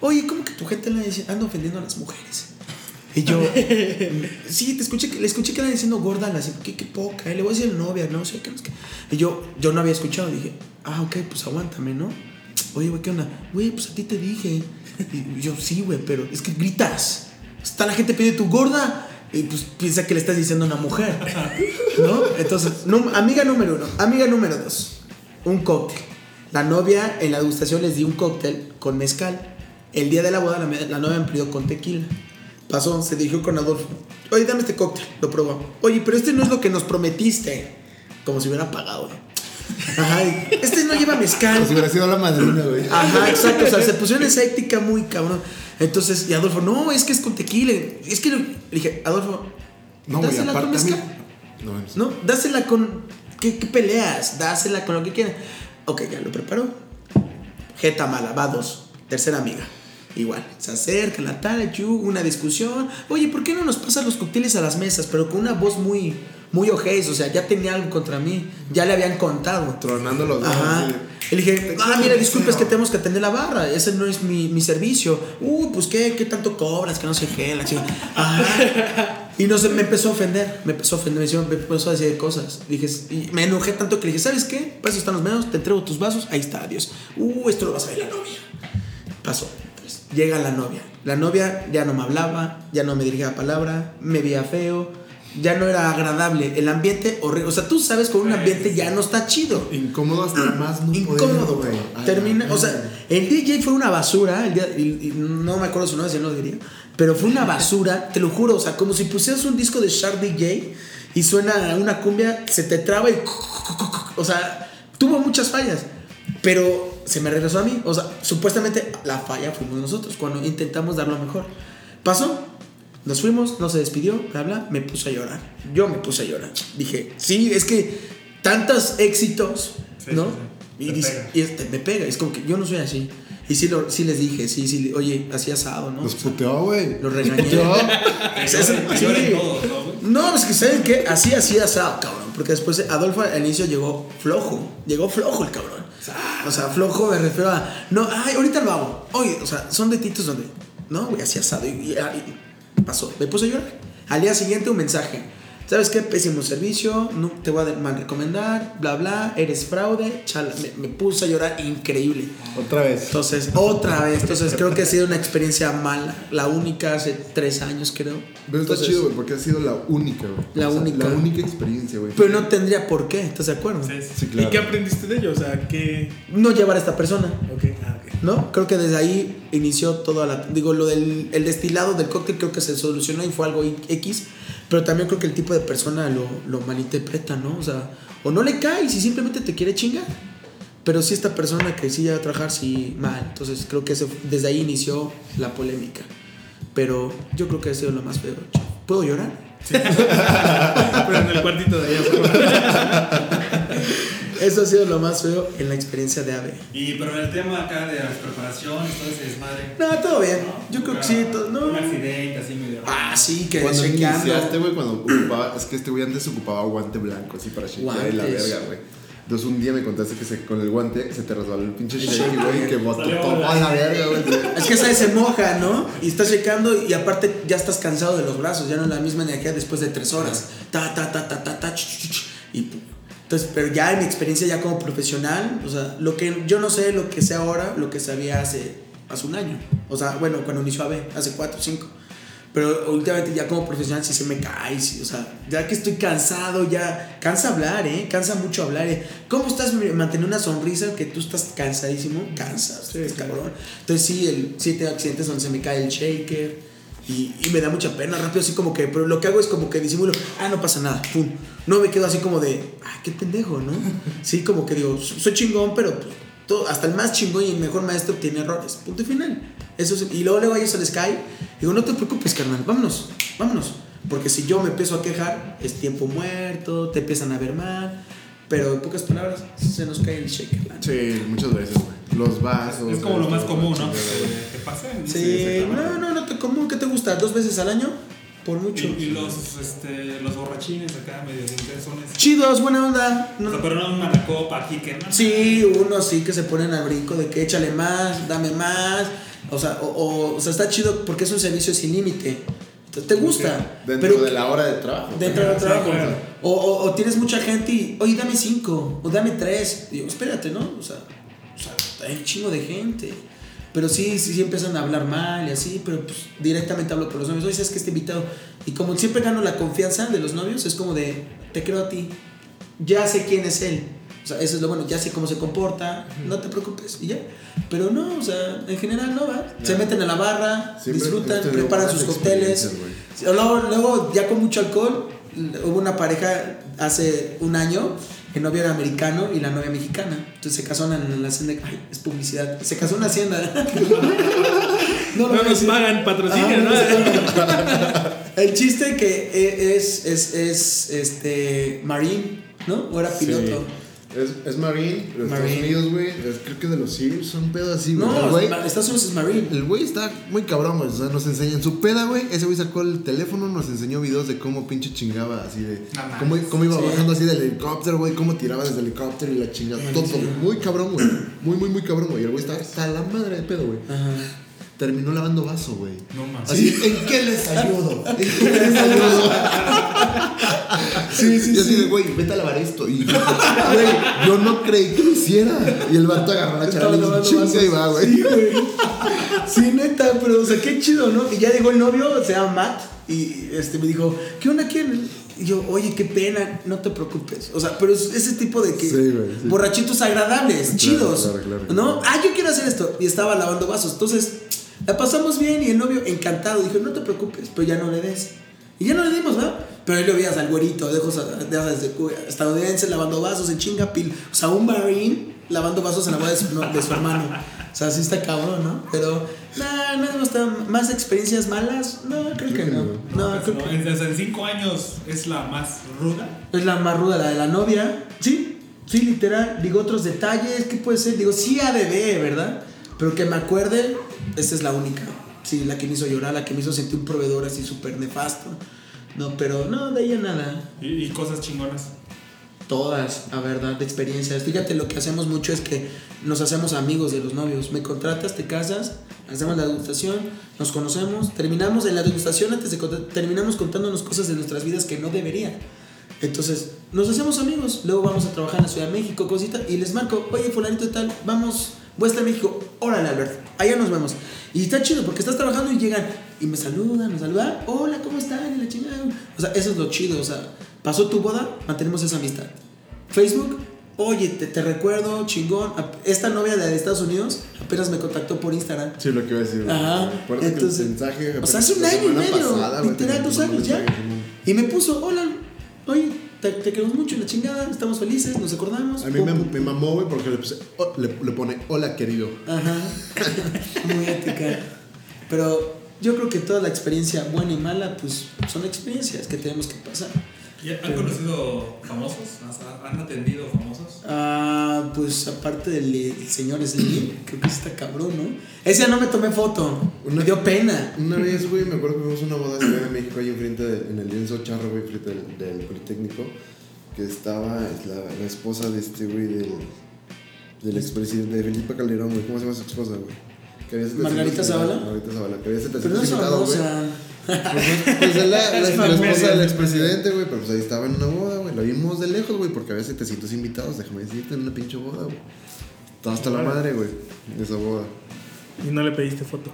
Oye, ¿cómo que tu gente le anda ofendiendo a las mujeres? Y yo, [laughs] sí, te escuché, le escuché que le diciendo gorda, la qué, qué poca, eh, le voy a decir novia, no sé qué, no sé qué. Y yo, yo no había escuchado, dije, ah, ok, pues aguántame, ¿no? Oye, güey, ¿qué onda? Güey, pues a ti te dije. Y [laughs] yo, sí, güey, pero es que gritas. Está la gente pide tu gorda y pues piensa que le estás diciendo a una mujer, [laughs] ¿no? Entonces, num- amiga número uno, amiga número dos, un cóctel. La novia en la degustación les di un cóctel con mezcal. El día de la boda la, la novia pidió con tequila. Pasó, se dirigió con Adolfo. Oye, dame este cóctel. Lo probó. Oye, pero este no es lo que nos prometiste. Como si hubiera pagado. ¿no? Ajá. Este no lleva mezcal. Si hubiera sido la madrina, güey. Ajá, exacto. O sea, se pusieron esa ética muy cabrón. Entonces, y Adolfo, no, es que es con tequila. Es que le dije, Adolfo, No, dásela con mezcal. No, dásela con. ¿Qué, qué peleas? Dásela con lo que quieran. Ok, ya lo preparó. Jeta mala, va dos. Tercera amiga. Igual, se acerca la tal, una discusión. Oye, ¿por qué no nos pasan los cócteles a las mesas? Pero con una voz muy, muy ojés, o sea, ya tenía algo contra mí, ya le habían contado. Tronando los. Ajá. Y le dije, ah, mira, disculpa, es que tenemos que atender la barra, ese no es mi, mi servicio. Uh, pues ¿qué, qué tanto cobras, que no sé qué, la chica. Ajá. Y no sé, me empezó a ofender, me empezó a ofender, me empezó- a decir cosas. Dije, y me enojé tanto que le dije, ¿sabes qué? Para eso están los medios, te entrego tus vasos, ahí está, adiós. Uh, esto lo vas a ver la novia. Pasó. Llega la novia. La novia ya no me hablaba, ya no me dirigía palabra, me veía feo, ya no era agradable. El ambiente horrible. O sea, tú sabes, con un ambiente ya no está chido. Incómodo hasta más no Incómodo, güey. Termina, o sea, el DJ fue una basura, el día- y, y no me acuerdo su nombre, si no lo diría, pero fue una basura, te lo juro, o sea, como si pusieras un disco de Shark DJ y suena una cumbia, se te traba y... O sea, tuvo muchas fallas, pero se me regresó a mí, o sea, supuestamente la falla fuimos nosotros cuando intentamos dar lo mejor. Pasó, nos fuimos, no se despidió, bla, bla, me puse a llorar. Yo me puse a llorar. Dije, sí, es que tantos éxitos, Sí, ¿no? sí, sí. Y, dice- y este, me pega, es como que yo no soy así. Y sí, lo, sí les dije, sí, sí, oye, así asado, ¿no? Los puteó, güey. Los regañé. [laughs] Todos, ¿no, es que ¿saben qué? Así, así asado, cabrón. Porque después Adolfo al inicio llegó flojo. Llegó flojo el cabrón. O sea, flojo me refiero a. No, ay, ahorita lo hago. Oye, o sea, son detitos donde. No, güey, así asado. Y, y- y pasó. Me puse a llorar. Al día siguiente un mensaje. ¿Sabes qué? Pésimo servicio. No te voy a mal recomendar. Bla, bla. Eres fraude. Chala. Me, me puse a llorar increíble. Otra vez. Entonces, otra vez. Entonces, creo que ha sido una experiencia mala. La única hace tres años, creo. Pero está Entonces, chido, güey, porque ha sido la única, güey. La única. La única experiencia, güey. Pero no tendría por qué, ¿estás de acuerdo? Sí, sí. Sí, claro. ¿Y qué aprendiste de ello? O sea, ¿qué...? No llevar a esta persona, ok. ¿No? Creo que desde ahí inició toda la... Digo, lo del el destilado del cóctel creo que se solucionó y fue algo X, pero también creo que el tipo de persona lo, lo malinterpreta, ¿no? O sea, o no le cae si simplemente te quiere chingar. Pero si esta persona que sí a trabajar, sí, mal. Entonces creo que ese- desde ahí inició la polémica. Pero yo creo que ha sido lo más feo. ¿Puedo llorar? [laughs] Pero en el cuartito de allá. [laughs] Eso ha sido lo más feo en la experiencia de AVE. Y pero el tema acá de las preparaciones, todo ese desmadre. No, todo bien. ¿no? Yo creo que sí. todo- no. Un accidente así medio raro. Ah, sí, que Cuando chequeando. iniciaste, güey, cuando ocupaba, es que este güey antes ocupaba guante blanco, así para shakear y la verga, güey. Entonces un día me contaste que se, con el guante se te resbaló el pinche shake, güey, que botó Salió todo a la verga, güey. Es que esa se moja, ¿no? Y estás checando y aparte ya estás cansado de los brazos, ya no es la misma energía después de tres horas. Ta, ta, ta, ta, ta, ta, ch, ch, ch, y pum. Entonces, pero ya en mi experiencia ya como profesional, o sea, lo que yo no sé lo que sé ahora, lo que sabía hace, hace un año. O sea, bueno, cuando inició AB, hace cuatro o cinco. Pero últimamente ya como profesional sí se me cae, sí, o sea, ya que estoy cansado, ya cansa hablar, ¿eh? Cansa mucho hablar, ¿eh? ¿Cómo estás manteniendo una sonrisa que tú estás cansadísimo? Cansas, Sí, cabrón. Entonces sí, el, sí tengo accidentes donde se me cae el shaker y, y me da mucha pena, rápido así como que, pero lo que hago es como que disimulo, ah, no pasa nada, pum. No me quedo así como de, ah, qué pendejo, ¿no? [laughs] Sí, como que digo, soy chingón, pero pues, todo, hasta el más chingón y el mejor maestro tiene errores, punto y final. Eso es- y luego, luego a ellos les cae, digo, no te preocupes, carnal, vámonos, vámonos. Porque si yo me empiezo a quejar, es tiempo muerto, te empiezan a ver mal, pero en pocas palabras, se nos cae el shaker. Sí, muchas veces, güey. Los vasos. Es como lo más común, ¿no? Que, que pase. Sí, exactamente. no, no, no te común, ¿qué te gusta? ¿Dos veces al año? Por mucho. Y, y los, este, los borrachines acá medio intensones. Chidos, buena onda. No- O sea, pero no una copa aquí que no. Sí, uno sí que se ponen al brinco de que échale más, dame más. O sea, o, o- o sea, está chido porque es un servicio sin límite. Te- Te gusta. Dentro pero de la hora de trabajo. dentro del trabajo. O, o- o tienes mucha gente y, oye, dame cinco, o dame tres. Digo, espérate, ¿no? O sea, hay un chingo de gente. Pero sí, sí, sí empiezan a hablar mal y así, pero pues directamente hablo con los novios. Oye, ¿sabes que este invitado? Y como siempre gano la confianza de los novios, es como de, te creo a ti. Ya sé quién es él. O sea, eso es lo bueno, ya sé cómo se comporta, no te preocupes, y ya. Pero no, o sea, en general no va. Se Ya. meten a la barra, Siempre disfrutan, preparan sus cócteles. Luego, luego, ya con mucho alcohol, hubo una pareja hace un año, el novio era americano y la novia mexicana. Entonces se casaron en la hacienda. Ay, es publicidad. Se casó en una hacienda. [laughs] No nos pagan patrocinio. El chiste que e- es, es, es este Marín, ¿no? O era piloto. Es, es Marine, de Estados. Unidos, güey. Es- Creo que de los Sears, son pedos así, güey. No, güey- Estados Unidos es Marine. El güey está muy cabrón, güey. O sea, nos enseña en su peda, güey. Ese güey sacó el teléfono, nos enseñó videos de cómo pinche chingaba, así de. Cómo, cómo iba Sí. bajando así del helicóptero, güey. Cómo tiraba desde el helicóptero y la chingada. Todo, Buenísimo. muy cabrón, güey. Muy, muy, muy cabrón, güey. El güey está hasta la madre de pedo, güey. Ajá. Terminó lavando vaso, güey. No mames. Así, ¿en qué les ayudo? ¿En qué les ayudo? sí, sí, y así de, güey, vete a lavar esto. Y, güey, yo no creí que lo hiciera. Y el vato agarró la charola y y va, güey. Sí, güey. Sí, neta, pero, o sea, qué chido, ¿no? Y ya llegó el novio, se llama Matt, y este me dijo, ¿qué onda quién? Y yo, oye, qué pena, no te preocupes. O sea, pero es ese tipo de que Sí, güey, sí. borrachitos agradables, chidos. claro, claro, claro. ¿No? Ah, yo quiero hacer esto. Y estaba lavando vasos. Entonces, la pasamos bien y el novio encantado. Dijo, no te preocupes, pero ya no le des. Y ya no le dimos, ¿no? Pero ahí lo veías al güerito, de ojos de, de, de- estadounidense lavando vasos en chingapil. O sea, un marine lavando vasos en la boda de su, no, de su hermano. O sea, sí está cabrón, ¿no? Pero, no hemos tenido más experiencias malas. No, creo que no. No, creo No, que en, desde cinco años es la más ruda. es la más ruda, la de la novia. Sí, sí, literal. Digo, otros detalles, ¿qué puede ser? Digo, sí ADB, ¿verdad? Pero que me acuerde, esta es la única. Sí, la que me hizo llorar, la que me hizo sentir un proveedor así súper nefasto. No, pero no, de ella nada. Y, y cosas chingonas. Todas, a verdad, de experiencias. Fíjate, lo que hacemos mucho es que nos hacemos amigos de los novios. Me contratas, te casas, hacemos la degustación, nos conocemos, terminamos en la degustación antes de terminamos contándonos cosas de nuestras vidas que no debería. Entonces, nos hacemos amigos. Luego vamos a trabajar en la Ciudad de México, cosita, y les marco, oye, fulanito de tal, vamos, voy a estar en México. Órale, Albert, allá nos vemos. Y está chido porque estás trabajando y llegan y me saludan, me saludan, hola, ¿cómo están? Y la chingada. O sea, eso es lo chido, o sea, pasó tu boda, mantenemos esa amistad. Facebook, oye, te, te recuerdo, chingón. Esta novia de Estados Unidos apenas me contactó por Instagram. Sí, lo que iba a decir. Ajá, entonces- el mensaje. O sea, hace un año y medio, literal, te dos años ya. Y me puso, hola, oye, te, te queremos mucho, la chingada, estamos felices, nos acordamos. A mí me, me mamó, güey, porque le, puse- oh, le, le pone hola, querido. Ajá, [laughs] muy ética. Pero yo creo que toda la experiencia buena y mala, pues son experiencias que tenemos que pasar. ¿Y ¿Han conocido famosos? ¿Han- ¿Han atendido famosos? Ah, pues aparte del el señor Slim, creo que está cabrón, ¿no? Ese no me tomé foto, me dio pena. Una vez, güey, me acuerdo que fuimos a una boda en México ahí enfrente, de- en el lienzo charro, güey, frente del, del Politécnico, que estaba la, la esposa de este, güey, del, del expresidente de Felipe Calderón, güey. ¿Cómo se llama su esposa, güey? Que había 700 ¿Margarita. Zavala? Margarita Zavala, que había 700 Pero no es famosa. Pues, pues es la, la, Es la esposa del expresidente, güey, pero pues ahí estaba en una boda, güey. La vimos de lejos, güey, porque había 700 invitados, déjame decirte, en una pinche boda, güey. Estaba hasta la madre, güey, de esa boda. Y no le pediste foto.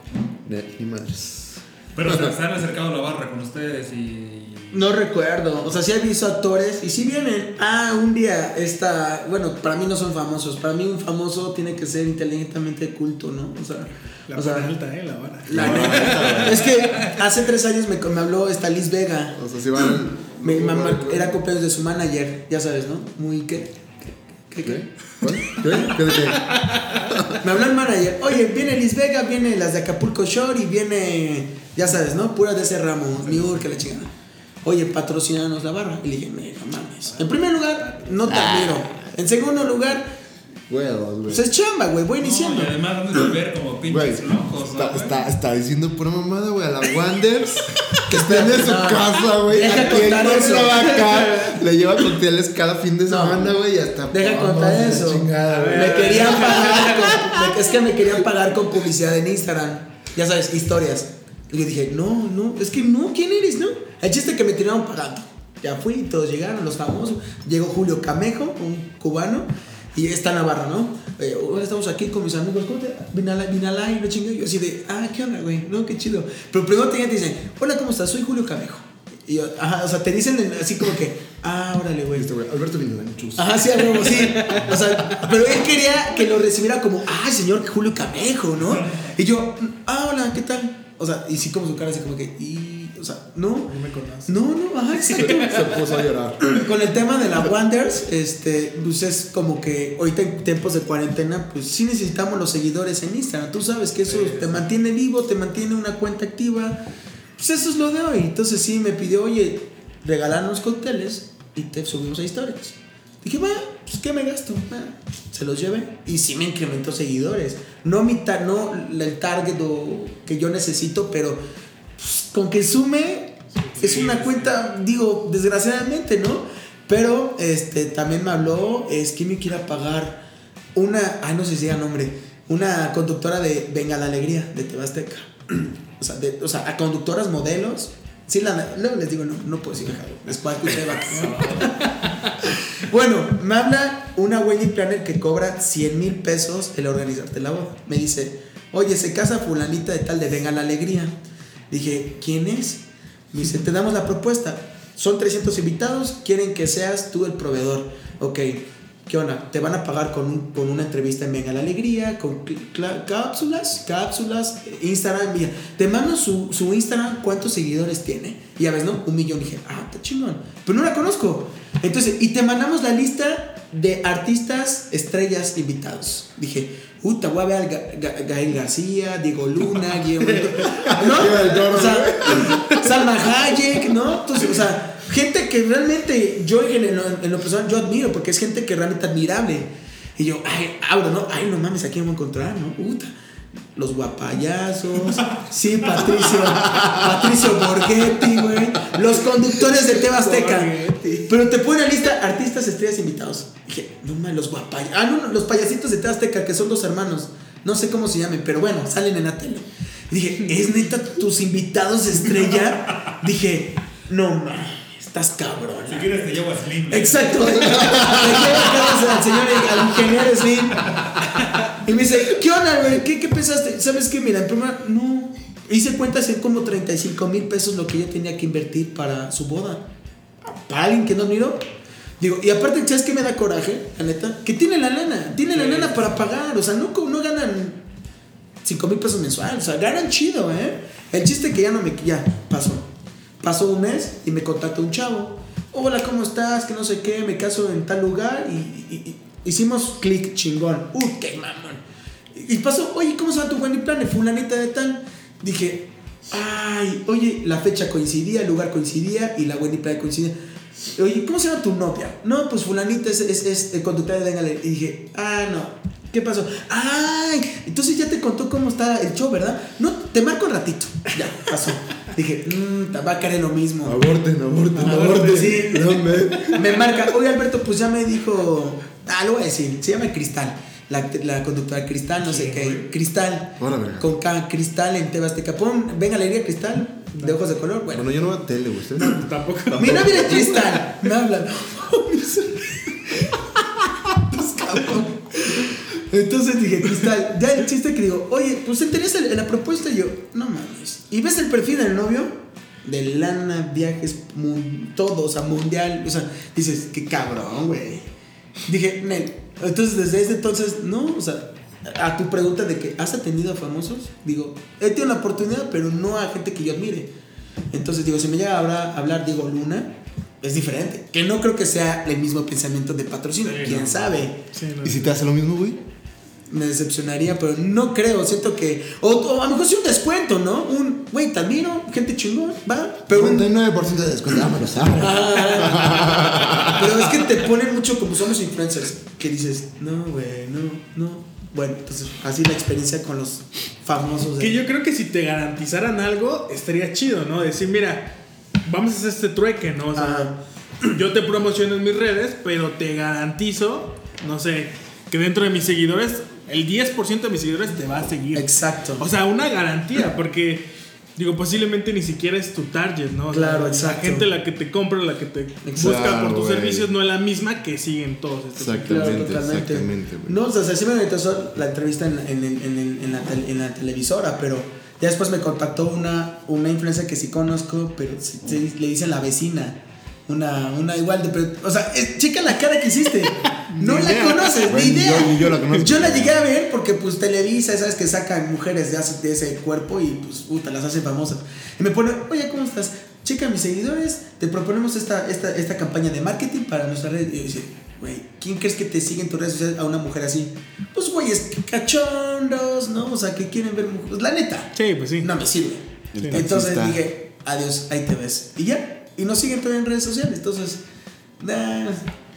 Ni, ni madres. Pero se, se han acercado a la barra con ustedes y. No recuerdo, o sea, sí he visto actores y si vienen, ah, un día esta, bueno, para mí no son famosos, para mí un famoso tiene que ser inteligentemente culto, ¿no? O sea, La o sea, alta, eh, la vara. la neta, es que hace tres años me, me habló esta Liz Vega, O sea, si van. mi mamá era cumpleaños de su manager, ya sabes, ¿no? Muy, ¿qué? ¿Qué? ¿Qué? ¿Qué? ¿Qué? ¿Qué de qué? [laughs] Me habló el manager, oye, viene Liz Vega, viene las de Acapulco Shore y viene, ya sabes, ¿no? Pura de ese ramo, New York, la chingada. Oye, patrocinanos la barra. Y le dije, "Me, no mames. En primer lugar, no te admiro. En segundo lugar, Huevos, güey. pues es chamba, güey, voy No, iniciando. y además han de ver como Güey, pinches locos, ¿no? está, güey? está, está diciendo pura mamada, güey, a la Wanders [laughs] que está en su No, casa, güey. deja Aquí en contar eso. Cuernavaca le lleva cócteles cada fin de No. semana, güey, y hasta. Deja contar eso. chingada, güey. Me querían pagar con, es que me querían pagar con publicidad en Instagram. Ya sabes, historias. Y yo dije, no, no, es que no, ¿quién eres, no? El chiste es que me tiraron pagando. Ya fui, todos llegaron, los famosos. Llegó Julio Camejo, un cubano, y esta Navarra, ¿no? Eh, ahora estamos aquí con mis amigos, ¿cómo te Vinala, Vinala, y lo chingo. Yo así de, ah, ¿qué onda, güey? No, qué chido. Pero primero te te dicen, hola, ¿cómo estás? Soy Julio Camejo. Y yo, ajá, o sea, te dicen así como que, ah, órale, güey. Este, güey, Alberto Vinalán, chus. Ajá, sí, a huevo, sí. O sea, pero él quería que lo recibiera como, ah, señor Julio Camejo, ¿no? Y yo, ah, hola, ¿qué tal? O sea, y sí como su cara así como que, y, o sea, no. No me conoces. No, no, ajá, [laughs] exacto. Se puso a llorar. [laughs] Con el tema de la Wonders, este, pues es como que ahorita en tiempos de cuarentena, pues sí necesitamos los seguidores en Instagram. Tú sabes que eso te mantiene vivo, te mantiene una cuenta activa. Pues eso es lo de hoy. Entonces sí me pidió, oye, regalarnos cócteles y te subimos a historias. Dije, va, pues, ¿qué me gasto? Ah, se los llevé y sí me incrementó seguidores. No, mi ta- no el target que yo necesito, pero con que sume es una cuenta, digo, desgraciadamente, ¿no? Pero este, también me habló, es que me quiera pagar una, ay, no sé si diga nombre, una conductora de Venga la Alegría de Tebasteca. [clears throat] o, sea, de- o sea, a conductoras, modelos. Sí, la, luego les digo, no, no puedo decir, después [laughs] escuché Bueno, me habla una wedding planner que cobra 100 mil pesos el organizarte la boda. Me dice, oye, se casa fulanita de tal de Venga la Alegría. Dije, ¿quién es? Me dice, te damos la propuesta. Son 300 invitados, quieren que seas tú el proveedor. Ok, ¿qué onda? Te van a pagar con, un- con una entrevista en Venga la Alegría, con cápsulas, cápsulas, Instagram. Mira, te mando su, su Instagram, cuántos seguidores tiene. Y ya ves, ¿no? Un millón. dije, ah, está chingón. Pero no la conozco. Entonces, y te mandamos la lista de artistas, estrellas, invitados. Dije, puta, voy a ver a Ga- Ga- Gael García, Diego Luna, [laughs] Guillermo. ¿No? O sea, Salma Hayek, ¿no? Entonces, o sea, gente que realmente yo en lo, en lo personal yo admiro, porque es gente que realmente admirable. Y yo, ay, abro, ¿no? Ay, no mames, aquí me voy a encontrar, ¿no? Puta. Los guapayazos, sí, Patricio, Patricio Borghetti, güey. Los conductores de Tebasteca. Pero te pone la lista artistas, estrellas, invitados. Dije, no mames, los guapayazos. Ah, no, no, los payasitos de Tebasteca, que son dos hermanos. No sé cómo se llamen, pero bueno, salen en la tele. Y dije, ¿es neta tus invitados estrella? Dije, no mames, estás cabrón. Si quieres te llevo a Slim. Exacto. [laughs] Le llevo al señor, al ingeniero Slim. Y me dice, ¿qué onda, güey? ¿Qué, ¿Qué pensaste? ¿Sabes qué? Mira, en primera, no. Hice cuentas en como 35 mil pesos lo que ella tenía que invertir para su boda. Para alguien que no admiró. Digo, y aparte, ¿sabes qué me da coraje? La neta, que tiene la lana. Tiene la lana para pagar. O sea, no ganan 5 mil pesos mensuales. O sea, ganan chido, ¿eh? El chiste que ya no me. Ya, pasó. Pasó un mes y me contactó un chavo. Hola, ¿cómo estás? Que no sé qué, me caso en tal lugar y, y- y- hicimos clic chingón. Uy, qué mamón. Y pasó, oye, ¿cómo se llama tu wedding planner? Fulanita de tal. Dije, ay, oye, la fecha coincidía, el lugar coincidía y la wedding planner coincidía. Oye, ¿cómo se llama tu novia? No, pues fulanita es, es, es el conductor de Dengale. Y dije, ah, no. ¿Qué pasó? Ay, entonces ya te contó cómo está el show, ¿verdad? No, te marco un ratito. Ya, pasó. Dije, mmm, te va a caer lo mismo. Aborten, aborten, Aborten, aborten. sí. No, me- Me marca, oye Alberto, pues ya me dijo, ah, lo voy a decir, se llama Cristal, la, la conductora Cristal, no sé qué, Cristal, Hola, con K, Cristal en Tebasteca, pon, venga la alegría Cristal, de ojos de color, bueno. Bueno, yo no veo tele, güey. ¿ustedes? [laughs] Tampoco. Mi novia es Cristal, me habla, no mames. Pues, cabrón. Entonces dije, Cristal, ya el chiste que digo, oye, pues te interesa la propuesta y yo, no mames. Y ves el perfil del novio, de lana, viajes, todo, o sea, mundial, o sea, dices, qué cabrón, güey. Dije, Nel, entonces desde ese entonces, no, o sea, a tu pregunta de que has atendido a famosos, digo, he tenido la oportunidad, pero no a gente que yo admire. Entonces digo, si me llega a hablar, hablar Diego Luna, es diferente. Que no creo que sea el mismo pensamiento de patrocinio, Sí, quién no. sabe. Sí, no. ¿Y si te hace lo mismo, güey? Me decepcionaría, pero no creo. Siento que. O, o a lo mejor sí un descuento, ¿no? Un, güey, te admiro, gente chingón, va. Pero un, 99% de descuento, dámelo, sabe. Ah, pero es que te ponen mucho como somos influencers. Que dices, no, güey, no, no. Bueno, entonces, así la experiencia con los famosos. de- Que yo creo que si te garantizaran algo, estaría chido, ¿no? Decir, mira, vamos a hacer este trueque, ¿no? O sea, yo te promociono en mis redes, pero te garantizo, no sé, que dentro de mis seguidores, el 10% de mis seguidores te va a seguir. Exacto. O sea, una garantía, porque digo, posiblemente ni siquiera es tu target, ¿no? O sea, Claro, La exacto. gente la que te compra, la que te Exacto, busca por tus güey. servicios no es la misma que siguen todos estos. Exactamente, Claro, totalmente. exactamente, güey. No, o sea, sí me interesó la entrevista en, en, en, en- en la, tel- en la televisora, pero ya después me contactó una, una influencer que sí conozco, pero se- se- le dicen la vecina. Una, una igual de. pero- o sea, es- checa la cara que hiciste. No la idea. conoces, Güey, ni idea. yo- la conozco. Yo la llegué a ver porque, pues, Televisa, sabes que sacan mujeres de, ese- de ese cuerpo y, pues, puta, las hacen famosas. Y me pone, oye, ¿cómo estás? Checa mis seguidores, te proponemos esta, esta, esta campaña de marketing para nuestra red. Y yo dice, güey, ¿quién crees que te sigue en tus redes sociales a una mujer así? Pues, güey, es cachondos, ¿no? O sea, que quieren ver mujeres. La neta, Sí, pues sí. no me sirve. Entonces dije, adiós, ahí te ves. Y ya, y nos siguen todavía en redes sociales. Entonces, nah,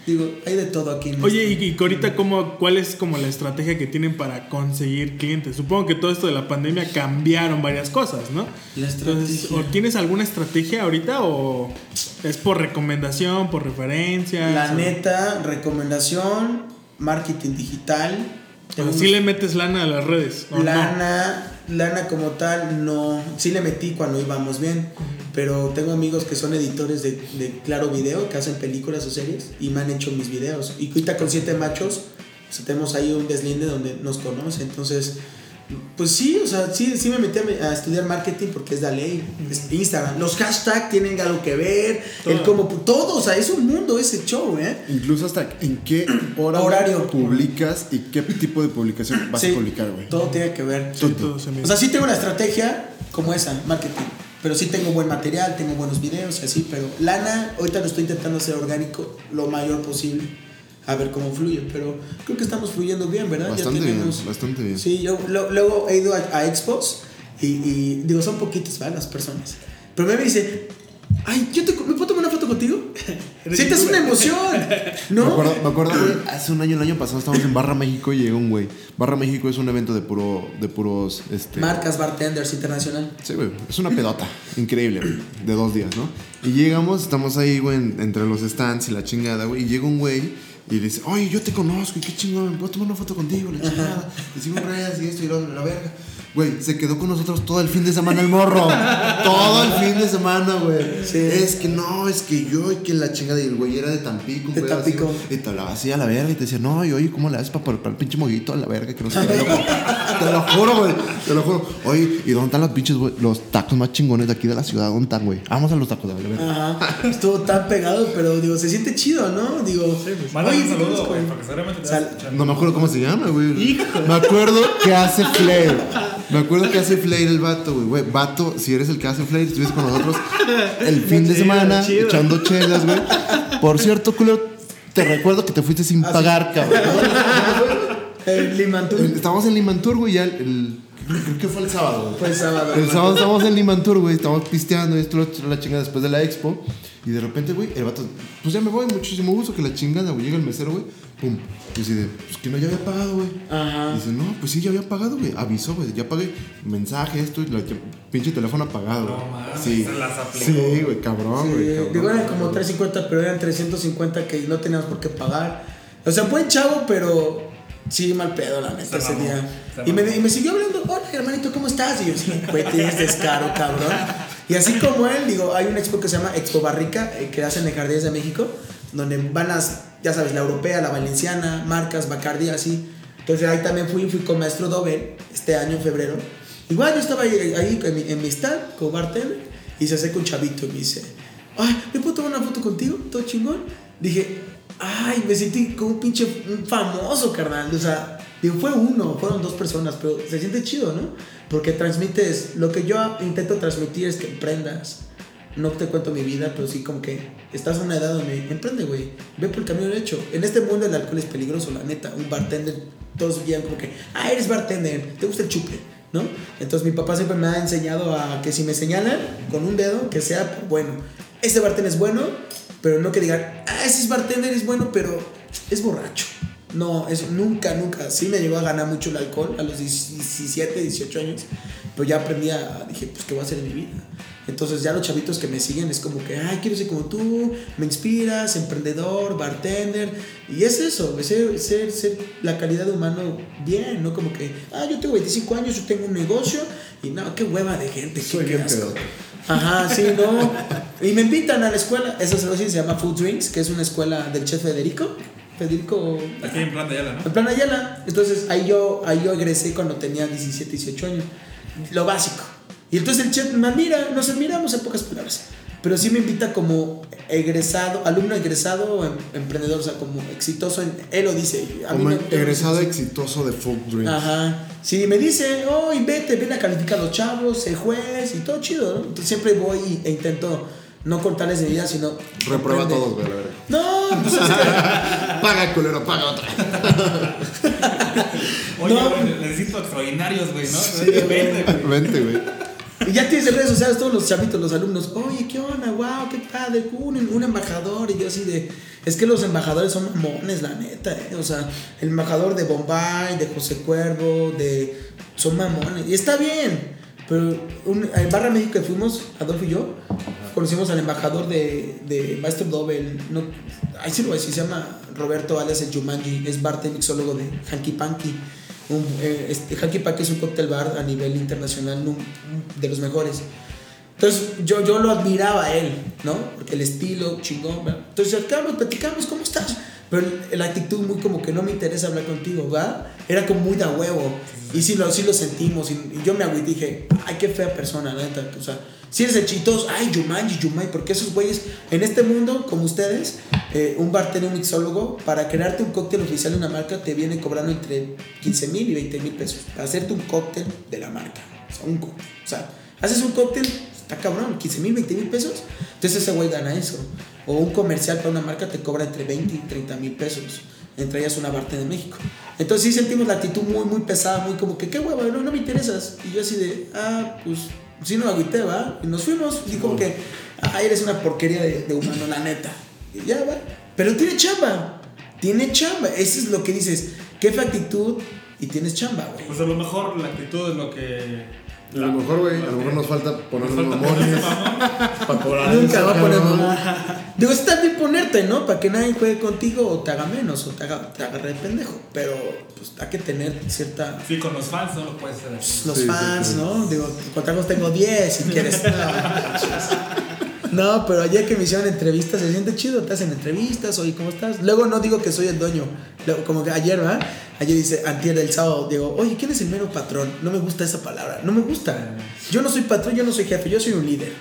Digo, hay de todo aquí. en Oye, esto. y, y ahorita, ¿cómo, ¿cuál es como la estrategia que tienen para conseguir clientes? Supongo que todo esto de la pandemia cambiaron varias cosas, ¿no? La Entonces, estrategia. ¿o ¿tienes alguna estrategia ahorita o es por recomendación, por referencia? La o- neta, recomendación, marketing digital. O ¿Sí le metes lana a las redes? ¿o no? lana, lana como tal, no. Sí le metí cuando íbamos bien. Pero tengo amigos que son editores de, de Claro Video, que hacen películas o series, y me han hecho mis videos. Y ahorita con siete machos, pues, tenemos ahí un deslinde donde nos conoce. Entonces, pues sí, o sea, sí, sí me metí a, a estudiar marketing porque es la ley. Es Instagram. Los hashtags tienen algo que ver. El Todo. como, todo, o sea, es un mundo ese show, ¿eh? Incluso hasta en qué hora Horario. publicas y qué tipo de publicación vas Sí, a publicar, güey. Todo tiene que ver. Sí, todo se mide. O sea, sí tengo una estrategia como esa, marketing. Pero sí tengo buen material, tengo buenos videos y así. Pero lana, ahorita lo estoy intentando hacer orgánico lo mayor posible. A ver cómo fluye. Pero creo que estamos fluyendo bien, ¿verdad? Bastante bien, bastante bien. Sí, yo lo- luego he ido a, a expos y, y digo, son poquitas, ¿verdad? Las personas. Pero me dice, ay, yo te, ¿me puedo foto contigo? [laughs] Sientes una emoción, ¿no? Me acuerdo, me acuerdo, güey, hace un año, el año pasado estábamos en Barra México y llegó un güey. Barra México es un evento de puro, de puros, este... Marcas bartenders internacional. Sí, güey, es una pedota increíble, güey, de dos días, ¿no? Y llegamos, estamos ahí, güey, en- entre los stands y la chingada, güey, y llega un güey y dice, oye, yo te conozco, y qué chingón, ¿me puedo tomar una foto contigo? La chingada, en redes y esto y lo otro, la verga. Güey, se quedó con nosotros todo el fin de semana el morro. todo el fin de semana, güey. Sí. Es que no, es que yo y que la chingada. Y el güey era de Tampico, De güey. así, Tampico. y te hablaba así a la verga y te decía, no, y oye, ¿cómo le haces para preparar el pinche mojito a la verga? Que no sé qué, loco? [laughs] Te lo juro, güey. Te lo juro. Oye, ¿y dónde están los pinches, güey? Los tacos más chingones de aquí de la ciudad? ¿Dónde están, güey? Vamos a los tacos de la verga. Ajá. Estuvo tan pegado, pero digo, se siente chido, ¿no? Digo, Mándale un te saludo, güey, porque seguramente te vas a escuchar. No me acuerdo cómo se llama, güey. Me acuerdo que hace flare. Me acuerdo que hace flare el vato, güey. Güey, vato, si eres el que hace flare, estuviste con nosotros el fin de semana chido. echando chelas, güey. Por cierto, culero, te recuerdo que te fuiste sin pagar, cabrón. [laughs] El Limantur Estábamos en Limantur, güey, ya el, el- Creo que fue el sábado, güey. fue el sábado. El sábado estábamos en Limantur, güey, estábamos pisteando y esto, la chingada después de la expo. Y de repente, güey, el vato, pues ya me voy, muchísimo gusto, que la chingada, güey. Llega el mesero, güey, pum. Y dice, pues que no, ya había pagado, güey. Ajá. Y dice, no, pues sí, ya había pagado, güey. Avisó, güey, ya pagué. Mensaje, esto, y la pinche teléfono apagado, güey. No mames, sí. se las aplicó. Sí, güey, cabrón, güey. Sí, digo, eran como 350, pero eran 350 que no teníamos por qué pagar. O sea, buen chavo, pero sí, mal pedo, la neta, Se ese día. Y me, y me siguió hablando, hola, hermanito, ¿cómo estás? Y yo, sí, güey, tienes descaro, cabrón. Y así como él, digo, hay una expo que se llama Expo Barrica, eh, que hacen en Jardines de México, donde van las, ya sabes, la europea, la valenciana, marcas, Bacardi, así. Entonces ahí también fui, fui con Maestro Doble este año, en febrero. Igual yo estaba ahí, ahí en, mi, en mi stand, con bartender, y se acerca un chavito y me dice, ay, ¿me puedo tomar una foto contigo? ¿Todo chingón? Dije, ay, me sentí como un pinche famoso, carnal. O sea, digo, fue uno, fueron dos personas, pero se siente chido, ¿no? Porque transmites, lo que yo intento transmitir es que emprendas. No te cuento mi vida, pero sí como que estás en una edad donde emprende, güey. Ve por el camino derecho. En este mundo el alcohol es peligroso, la neta. Un bartender, todos bien como que, ah, eres bartender, te gusta el chupe, ¿no? Entonces mi papá siempre me ha enseñado a que si me señalan con un dedo, que sea bueno. Este bartender es bueno, pero no que digan, ah, ese es bartender, es bueno, pero es borracho. No, eso nunca, nunca. Sí me llegó a ganar mucho el alcohol a los 17, 18 años, pero ya aprendí a, dije, pues, ¿qué voy a hacer en mi vida? Entonces ya los chavitos que me siguen es como que, ay, quiero ser como tú, me inspiras, emprendedor, bartender. Y es eso, ser, ser, ser la calidad de humano bien, no como que, ah, yo tengo 25 años, yo tengo un negocio y no, qué hueva de gente. qué bien asco. Ajá, sí, no. Y me invitan a la escuela, esa se llama Food Drinks, que es una escuela del chef Federico. Federico Aquí en plan de Ayala, ¿no? en plan Ayala. Entonces ahí yo, ahí yo egresé cuando tenía 17, 18 años. Lo básico. Y entonces el chef me admira, nos admiramos en pocas palabras. Pero sí me invita como egresado, alumno egresado, em- emprendedor, o sea, como exitoso. En, él lo dice. a mí Como me- egresado exitoso de Folk Dreams. Ajá. Sí, me dice, oh, y vete, ven a calificar a los chavos, sé juez y todo chido, ¿no? Entonces siempre voy e intento no contarles de vida, sino. Reprueba aprende. todos, güey, la verdad. No, pues es que- [laughs] Paga, culero, paga otra. Oye, [laughs] No. necesito extraordinarios, güey, ¿no? Sí, Vente, güey. Vente, güey. Y ya tienes en redes sociales todos los chavitos, los alumnos, oye, ¿qué onda? Wow, qué padre, un, un embajador. Y yo así de, es que los embajadores son mamones, la neta, ¿eh? O sea, el embajador de Bombay, de José Cuervo, de... Son mamones. Y está bien. Pero un, en Barra México fuimos, Adolfo y yo, conocimos al embajador de, de Master Dobel. No, ahí sí lo voy a se llama Roberto alias el Jumanji, es bar mixólogo de Hanky Panky. Un, eh, este, Hanky Panky es un cóctel bar a nivel internacional, de los mejores. Entonces yo, yo lo admiraba a él, ¿no? Porque el estilo, chingón, ¿verdad? Entonces acercamos, platicamos, ¿cómo estás? Pero la actitud muy como que no me interesa hablar contigo, ¿va? Era como muy de huevo. Y sí lo, sí lo sentimos. Y, y yo me agüité y dije, ay, qué fea persona, la neta. O sea, si eres el chitos, ay, Yumanji, Yumai, porque esos güeyes, en este mundo, como ustedes, eh, un bartender, un mixólogo, para crearte un cóctel oficial de una marca, te viene cobrando entre 15 mil y 20 mil pesos. Para hacerte un cóctel de la marca. O sea, un cóctel. O sea, haces un cóctel, está cabrón, 15 mil, 20 mil pesos. Entonces ese güey gana eso. O un comercial para una marca te cobra entre 20 y 30 mil pesos. Entre ellas una parte de México. Entonces sí sentimos la actitud muy, muy pesada, muy como que, qué hueva, no, no me interesas. Y yo así de, ah, pues sí nos agüité, va. Y nos fuimos. Y como que, ah, eres una porquería de, humano, la neta. Y ya va. Pero tiene chamba. Tiene chamba. Eso es lo que dices. Qué fea actitud y tienes chamba, güey. Pues a lo mejor la actitud es lo que. A lo mejor, güey, a lo mejor nos falta ponernos mamones para cobrar. Nunca va a poner mamá. Digo, está bien ponerte, ¿no? Para que nadie juegue contigo o te haga menos o te, haga, te agarre de pendejo. Pero pues hay que tener cierta. Sí, con los fans no lo puedes hacer. Los Sí, fans, sí. ¿no? Digo, contactos tengo 10 si quieres. [laughs] No, no, pero ayer que me hicieron entrevistas, se siente chido, te hacen entrevistas, oye, ¿cómo estás? Luego no digo que soy el dueño, luego, como que ayer, ¿verdad? Ayer dice, antier del sábado, digo, oye, ¿quién es el mero patrón? No me gusta esa palabra, no me gusta. Yo no soy patrón, yo no soy jefe, yo soy un líder.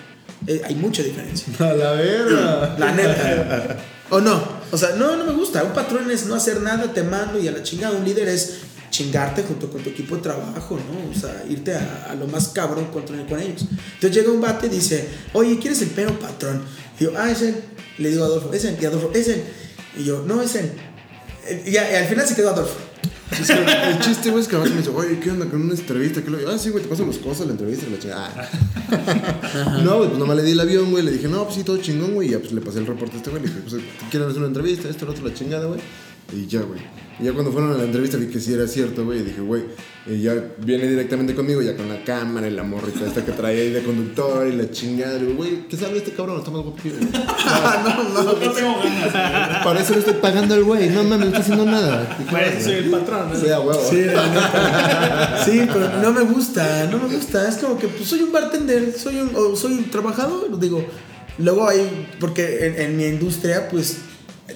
Eh, hay mucha diferencia. A la verga. [clears throat] La neta. O no. O sea, no, no me gusta. Un patrón es no hacer nada, te mando y a la chingada. Un líder es chingarte junto con tu equipo de trabajo, ¿no? O sea, irte a, a lo más cabrón contra, con ellos. Entonces llega un bate y dice, oye, ¿quién es el pero patrón? Y yo, ah, es él. Le digo a Adolfo, es él. Y Adolfo, es él. Y yo, no, es él. Y, y al final se quedó Adolfo. Es que el chiste, güey, es que a veces me dice, oye, ¿qué onda con una entrevista? ¿Qué lo- Ah, sí, güey, te pasan las cosas, la entrevista la chingada. Ah. No, güey, pues nomás le di el avión, güey, le dije, no, pues sí, todo chingón, güey, y ya pues le pasé el reporte a este güey, le dije, pues, ¿quieren hacer una entrevista? Esto, lo otro, la chingada, güey. Y ya, güey. Y ya cuando fueron a la entrevista vi que sí era cierto, güey, y dije, güey, y ya viene directamente conmigo, ya con la cámara y la morrita esta que trae ahí de conductor y la chingada. Digo, güey, ¿qué sabe este cabrón? Está más guapo que yo. [laughs] No tengo ganas. Para eso le estoy pagando al güey, no mames, no está haciendo nada. Para eso soy el patrón. ¿no? Sí, a huevo. Sí. [laughs] Sí, pero no me gusta, no me gusta. Es como que pues, soy un bartender, soy un, o soy un trabajador. Digo, luego hay, porque en, en mi industria, pues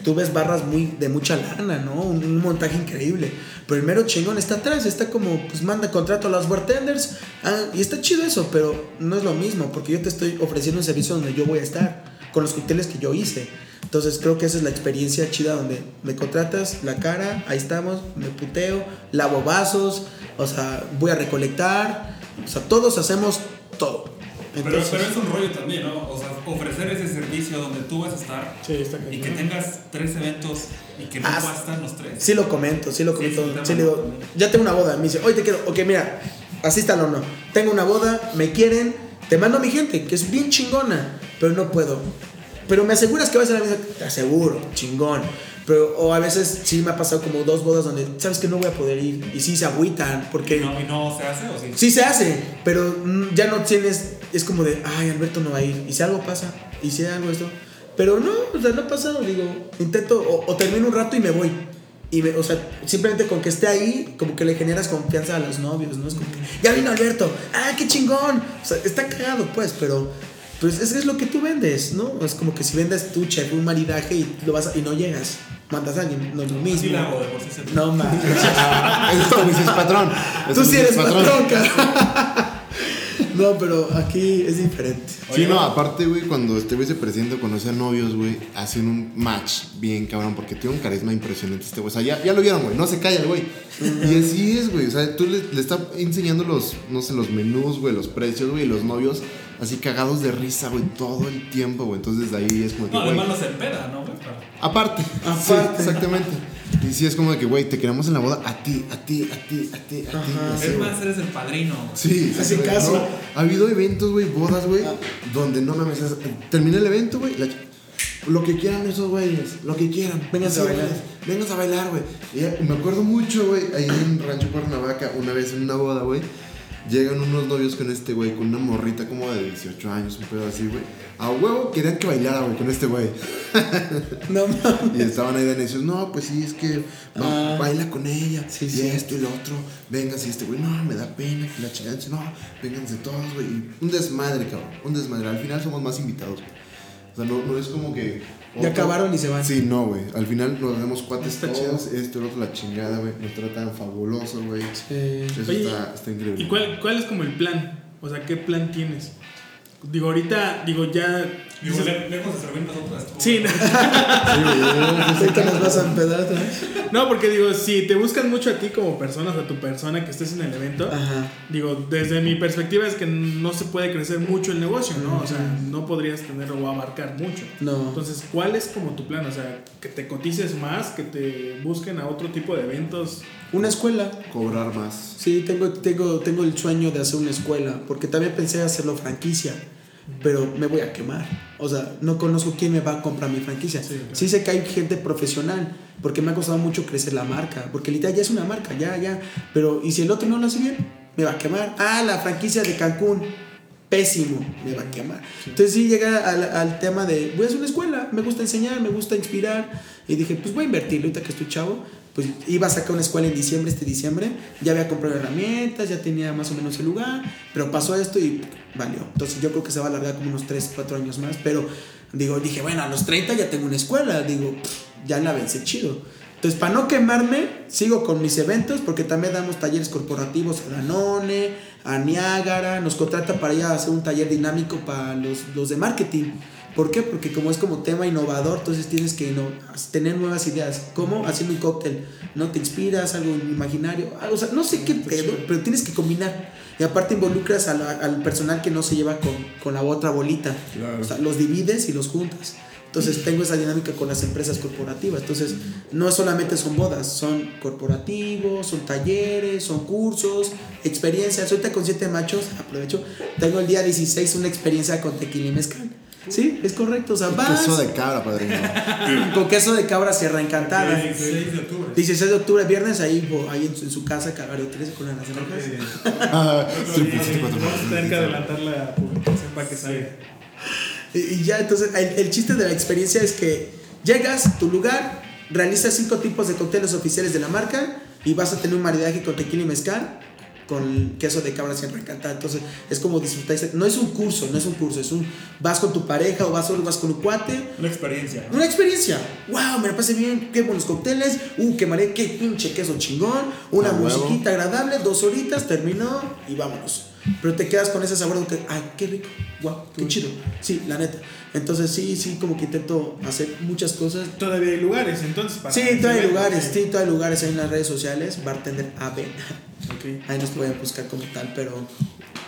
tú ves barras muy de mucha lana, ¿no? Un, un montaje increíble. Pero el mero chingón está atrás, está como, pues manda contrato a los bartenders. Ah, y está chido eso, pero no es lo mismo, porque yo te estoy ofreciendo un servicio donde yo voy a estar, con los cócteles que yo hice. Entonces creo que esa es la experiencia chida donde me contratas la cara, ahí estamos, me puteo, lavo vasos, o sea, voy a recolectar, o sea, todos hacemos todo. Pero, Entonces, pero es un rollo también, ¿no? O sea, ofrecer ese servicio donde tú vas a estar Sí, está y que tengas tres eventos y que no Ah, puedas estar los tres. sí lo comento, sí lo Sí, comento. Sí, le digo, ya tengo una boda, me dice, hoy te quiero, ok, mira, asístalo o no. Tengo una boda, me quieren, te mando a mi gente, que es bien chingona, pero no puedo. Pero me aseguras que vas a la misa, te aseguro, chingón. Pero, o a veces sí me ha pasado como dos bodas donde sabes que no voy a poder ir y sí se agüitan porque ¿Y no, y no se hace o sí? sí se hace, pero mm, ya no tienes, es como de, ay, Alberto no va a ir. Y si algo pasa, y si algo esto. Pero no, o sea, no ha pasado, digo, intento, o, o termino un rato y me voy. Y me- o sea, simplemente con que esté ahí, como que le generas confianza a los novios, ¿no? Es como que, ya vino Alberto, ah, qué chingón. O sea, está cagado, pues, pero, pues es, es lo que tú vendes, ¿no? Es como que si vendes tu chef un maridaje y, lo vas a- y no llegas, mandas a alguien, no es lo mismo. Sí la hago de por sí. No mames. [laughs] Eso dices patrón. Eso Tú sí eres patrón, cara. No, pero aquí es diferente. Sí, Oye, no, aparte, güey, cuando este güey se presenta, a novios, güey, hacen un match bien cabrón, porque tiene un carisma impresionante este güey. O sea, ya, ya lo vieron, güey, no se calla el güey. Y así es, güey, o sea, tú le, le estás enseñando los, no sé, los menús, güey, los precios, güey, y los novios así cagados de risa, güey, todo el tiempo, güey. Entonces de ahí es como que, No, güey. además no se empeda, ¿no, güey? Pero- Aparte, [laughs] Aparte. Sí, exactamente. Y sí, es como de que, güey, te queremos en la boda a ti, a ti, a ti, a ti, a ti. Ajá. así, Es más, eres el padrino. güey. Sí, Hace güey, caso. no, Ha habido eventos, güey, bodas, güey, Ah. donde no mames. es- Termina el evento, güey. la ch- Lo que quieran esos güeyes, lo que quieran. Vénganse a bailar. Vénganse a bailar, güey. Me acuerdo mucho, güey, ahí en Rancho Cuernavaca, una vez en una boda, güey. Llegan unos novios con este güey, con una morrita como de 18 años, un pedo así, güey. A huevo querían que bailara, güey, con este güey. [laughs] No mames. Y estaban ahí de necios, no, pues sí, es que Ah. baila con ella, Sí, y esto y lo otro, vénganse, y este güey, no, me da pena que la chingada, dice, no, vénganse todos, güey, un desmadre, cabrón, un desmadre, al final somos más invitados, güey. O sea, no, no es como que... Ya acabaron y se van. Sí, no, güey, al final nos vemos cuates Está todos, esto y lo otro, la chingada, güey, nos tratan fabuloso, güey. Sí. Eso Oye, está, está increíble. ¿Y cuál, cuál es como el plan? O sea, ¿qué plan tienes? Digo, ahorita, digo, ya. Digo, lejos de. Sí, no. [laughs] Ahorita nos vas a empedar no, porque digo, si te buscan mucho a ti como persona, o sea, tu persona que estés en el evento, Ajá. digo, desde mi perspectiva es que no se puede crecer mucho el negocio, ¿no? O sea, no podrías tener o abarcar mucho. No. Entonces, ¿cuál es como tu plan? O sea, que te cotices más, que te busquen a otro tipo de eventos. Una escuela. Cobrar más. Sí, tengo, tengo, tengo el sueño de hacer una escuela, porque también pensé hacerlo franquicia, pero me voy a quemar. O sea, no conozco quién me va a comprar mi franquicia. Sí, claro. sé que hay gente profesional, porque me ha costado mucho crecer la marca, porque literal ya es una marca, ya, ya. Pero, ¿y si el otro no lo hace bien? Me va a quemar. Ah, la franquicia de Cancún. Pésimo, me va a quemar. Entonces sí llega al, al tema de, voy a hacer una escuela, me gusta enseñar, me gusta inspirar. Y dije, pues voy a invertir, ahorita que estoy chavo, pues iba a sacar una escuela en diciembre, este diciembre, ya había comprado herramientas, ya tenía más o menos el lugar, pero pasó esto y valió. Entonces yo creo que se va a alargar como unos 3, 4 años más, pero digo, dije, bueno, a los 30 ya tengo una escuela, digo, ya la vencé chido. Entonces, para no quemarme, sigo con mis eventos, porque también damos talleres corporativos a Danone, a Niágara, nos contrata para ir a hacer un taller dinámico para los, los de marketing. ¿Por qué? Porque como es como tema innovador, entonces tienes que tener nuevas ideas. ¿Cómo? Haciendo un cóctel. ¿No te inspiras? Algo imaginario. algo- o sea, no sé qué pedo, pero tienes que combinar. Y aparte involucras a la- al personal que no se lleva con, con la otra bolita. O sea, los divides y los juntas. Entonces tengo esa dinámica con las empresas corporativas. Entonces no solamente son bodas, son corporativos, son talleres, son cursos, experiencias. Ahorita con siete machos, aprovecho, tengo el día 16 una experiencia con tequila y mezcal. Sí, es correcto. O sea, vas Queso de cabra, padrino. [laughs] con queso de cabra Sierra Encantada. 16 de octubre. 16 de octubre, viernes, ahí, bo- ahí en, su, en su casa, Calvario 13 con las naranjas. Ah, Sí, 3.74 vamos a tener que adelantar la publicación para que salga. Y, y ya, entonces, el, el chiste de la experiencia es que llegas a tu lugar, realizas cinco tipos de cócteles oficiales de la marca y vas a tener un maridaje con tequila y mezcal con queso de cabra siempre encantada. Entonces, es como disfrutar. No es un curso, no es un curso, es un. Vas con tu pareja o vas solo, vas con un cuate. Una experiencia. ¿no? Una experiencia. ¡Wow! Me la pasé bien. Qué buenos cócteles. ¡Uh! Qué mare, qué pinche queso chingón. Una musiquita agradable. Dos horitas. Terminó y vámonos. Pero te quedas con ese sabor de que, ¡ay, qué rico! ¡Wow! ¡Qué chido! Sí, la neta. Entonces, sí, sí, como que intento hacer muchas cosas. Todavía hay lugares, entonces. Para Sí, todavía hay lugares. sí. Todavía hay lugares ahí en las redes sociales. Bartender AB. Ok. Ahí nos pueden buscar como tal, pero.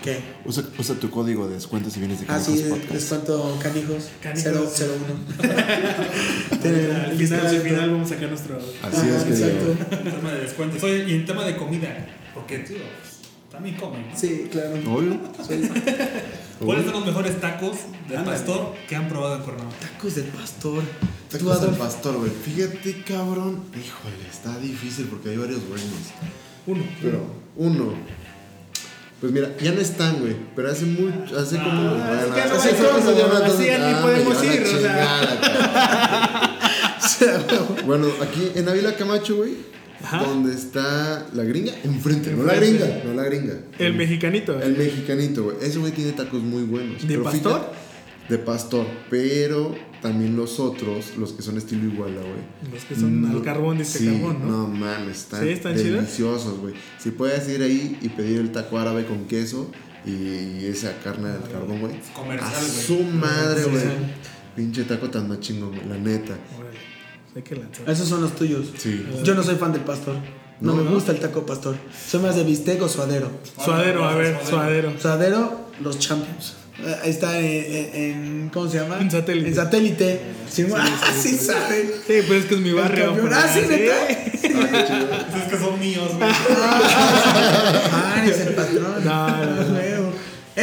¿Qué? Usa, usa tu código de descuento si vienes de Ah, Canijos sí, Podcast. descuento canijos. Canijos. 001. [laughs] Tienen Al final, al descuento. final vamos a sacar nuestro. Así es que Exacto. En tema de descuentos. Oye, y en tema de comida. Porque, tío, también comen. ¿no? Sí, claro. Obvio. [laughs] ¿Cuáles son los mejores tacos del Ándale. pastor que han probado en Cuernavaca? Tacos del pastor. Tú, Tacos Adolfo. pastor, güey. Fíjate, cabrón. Híjole, está difícil porque hay varios buenos. Uno. Pero, uno. Pues mira, ya no están, güey. Pero hace mucho. Hace como. Ah, es bueno, que no hace como- cosas, ya no- así ya ni ah, podemos ir, [laughs] [laughs] o sea. Bueno, aquí en Ávila Camacho, güey. Ajá. Donde está la gringa, enfrente. No la gringa, no la gringa. El mexicanito. El mexicanito, güey. Ese güey tiene tacos muy buenos. ¿De Pero pastor? fíjate- de pastor. Pero también los otros, los que son estilo iguala, güey. Los que son al No- carbón, dice sí, carbón, ¿no? No mames, están, Sí, están deliciosos, güey. Si puedes ir ahí y pedir el taco árabe con queso y esa carne del carbón, güey. Comercial, A güey. su madre, güey. Pinche taco tan más chingón, güey, la neta. Órale. Hay que lanzar. Esos son los tuyos. Sí. Yo no soy fan del pastor. No, No, me gusta el taco pastor. Soy más de bistec o suadero. Suadero, a ver, suadero. Suadero, los champions. Eh, Ahí está en, en- en- ¿Cómo se llama? En satélite. En satélite. Sí, [laughs] ah, sí, sabe. Sí, pues es que es mi barrio. Ah, sí, neta. [laughs] Es que son míos, güey. Ah, eres el patrón. No, no, no.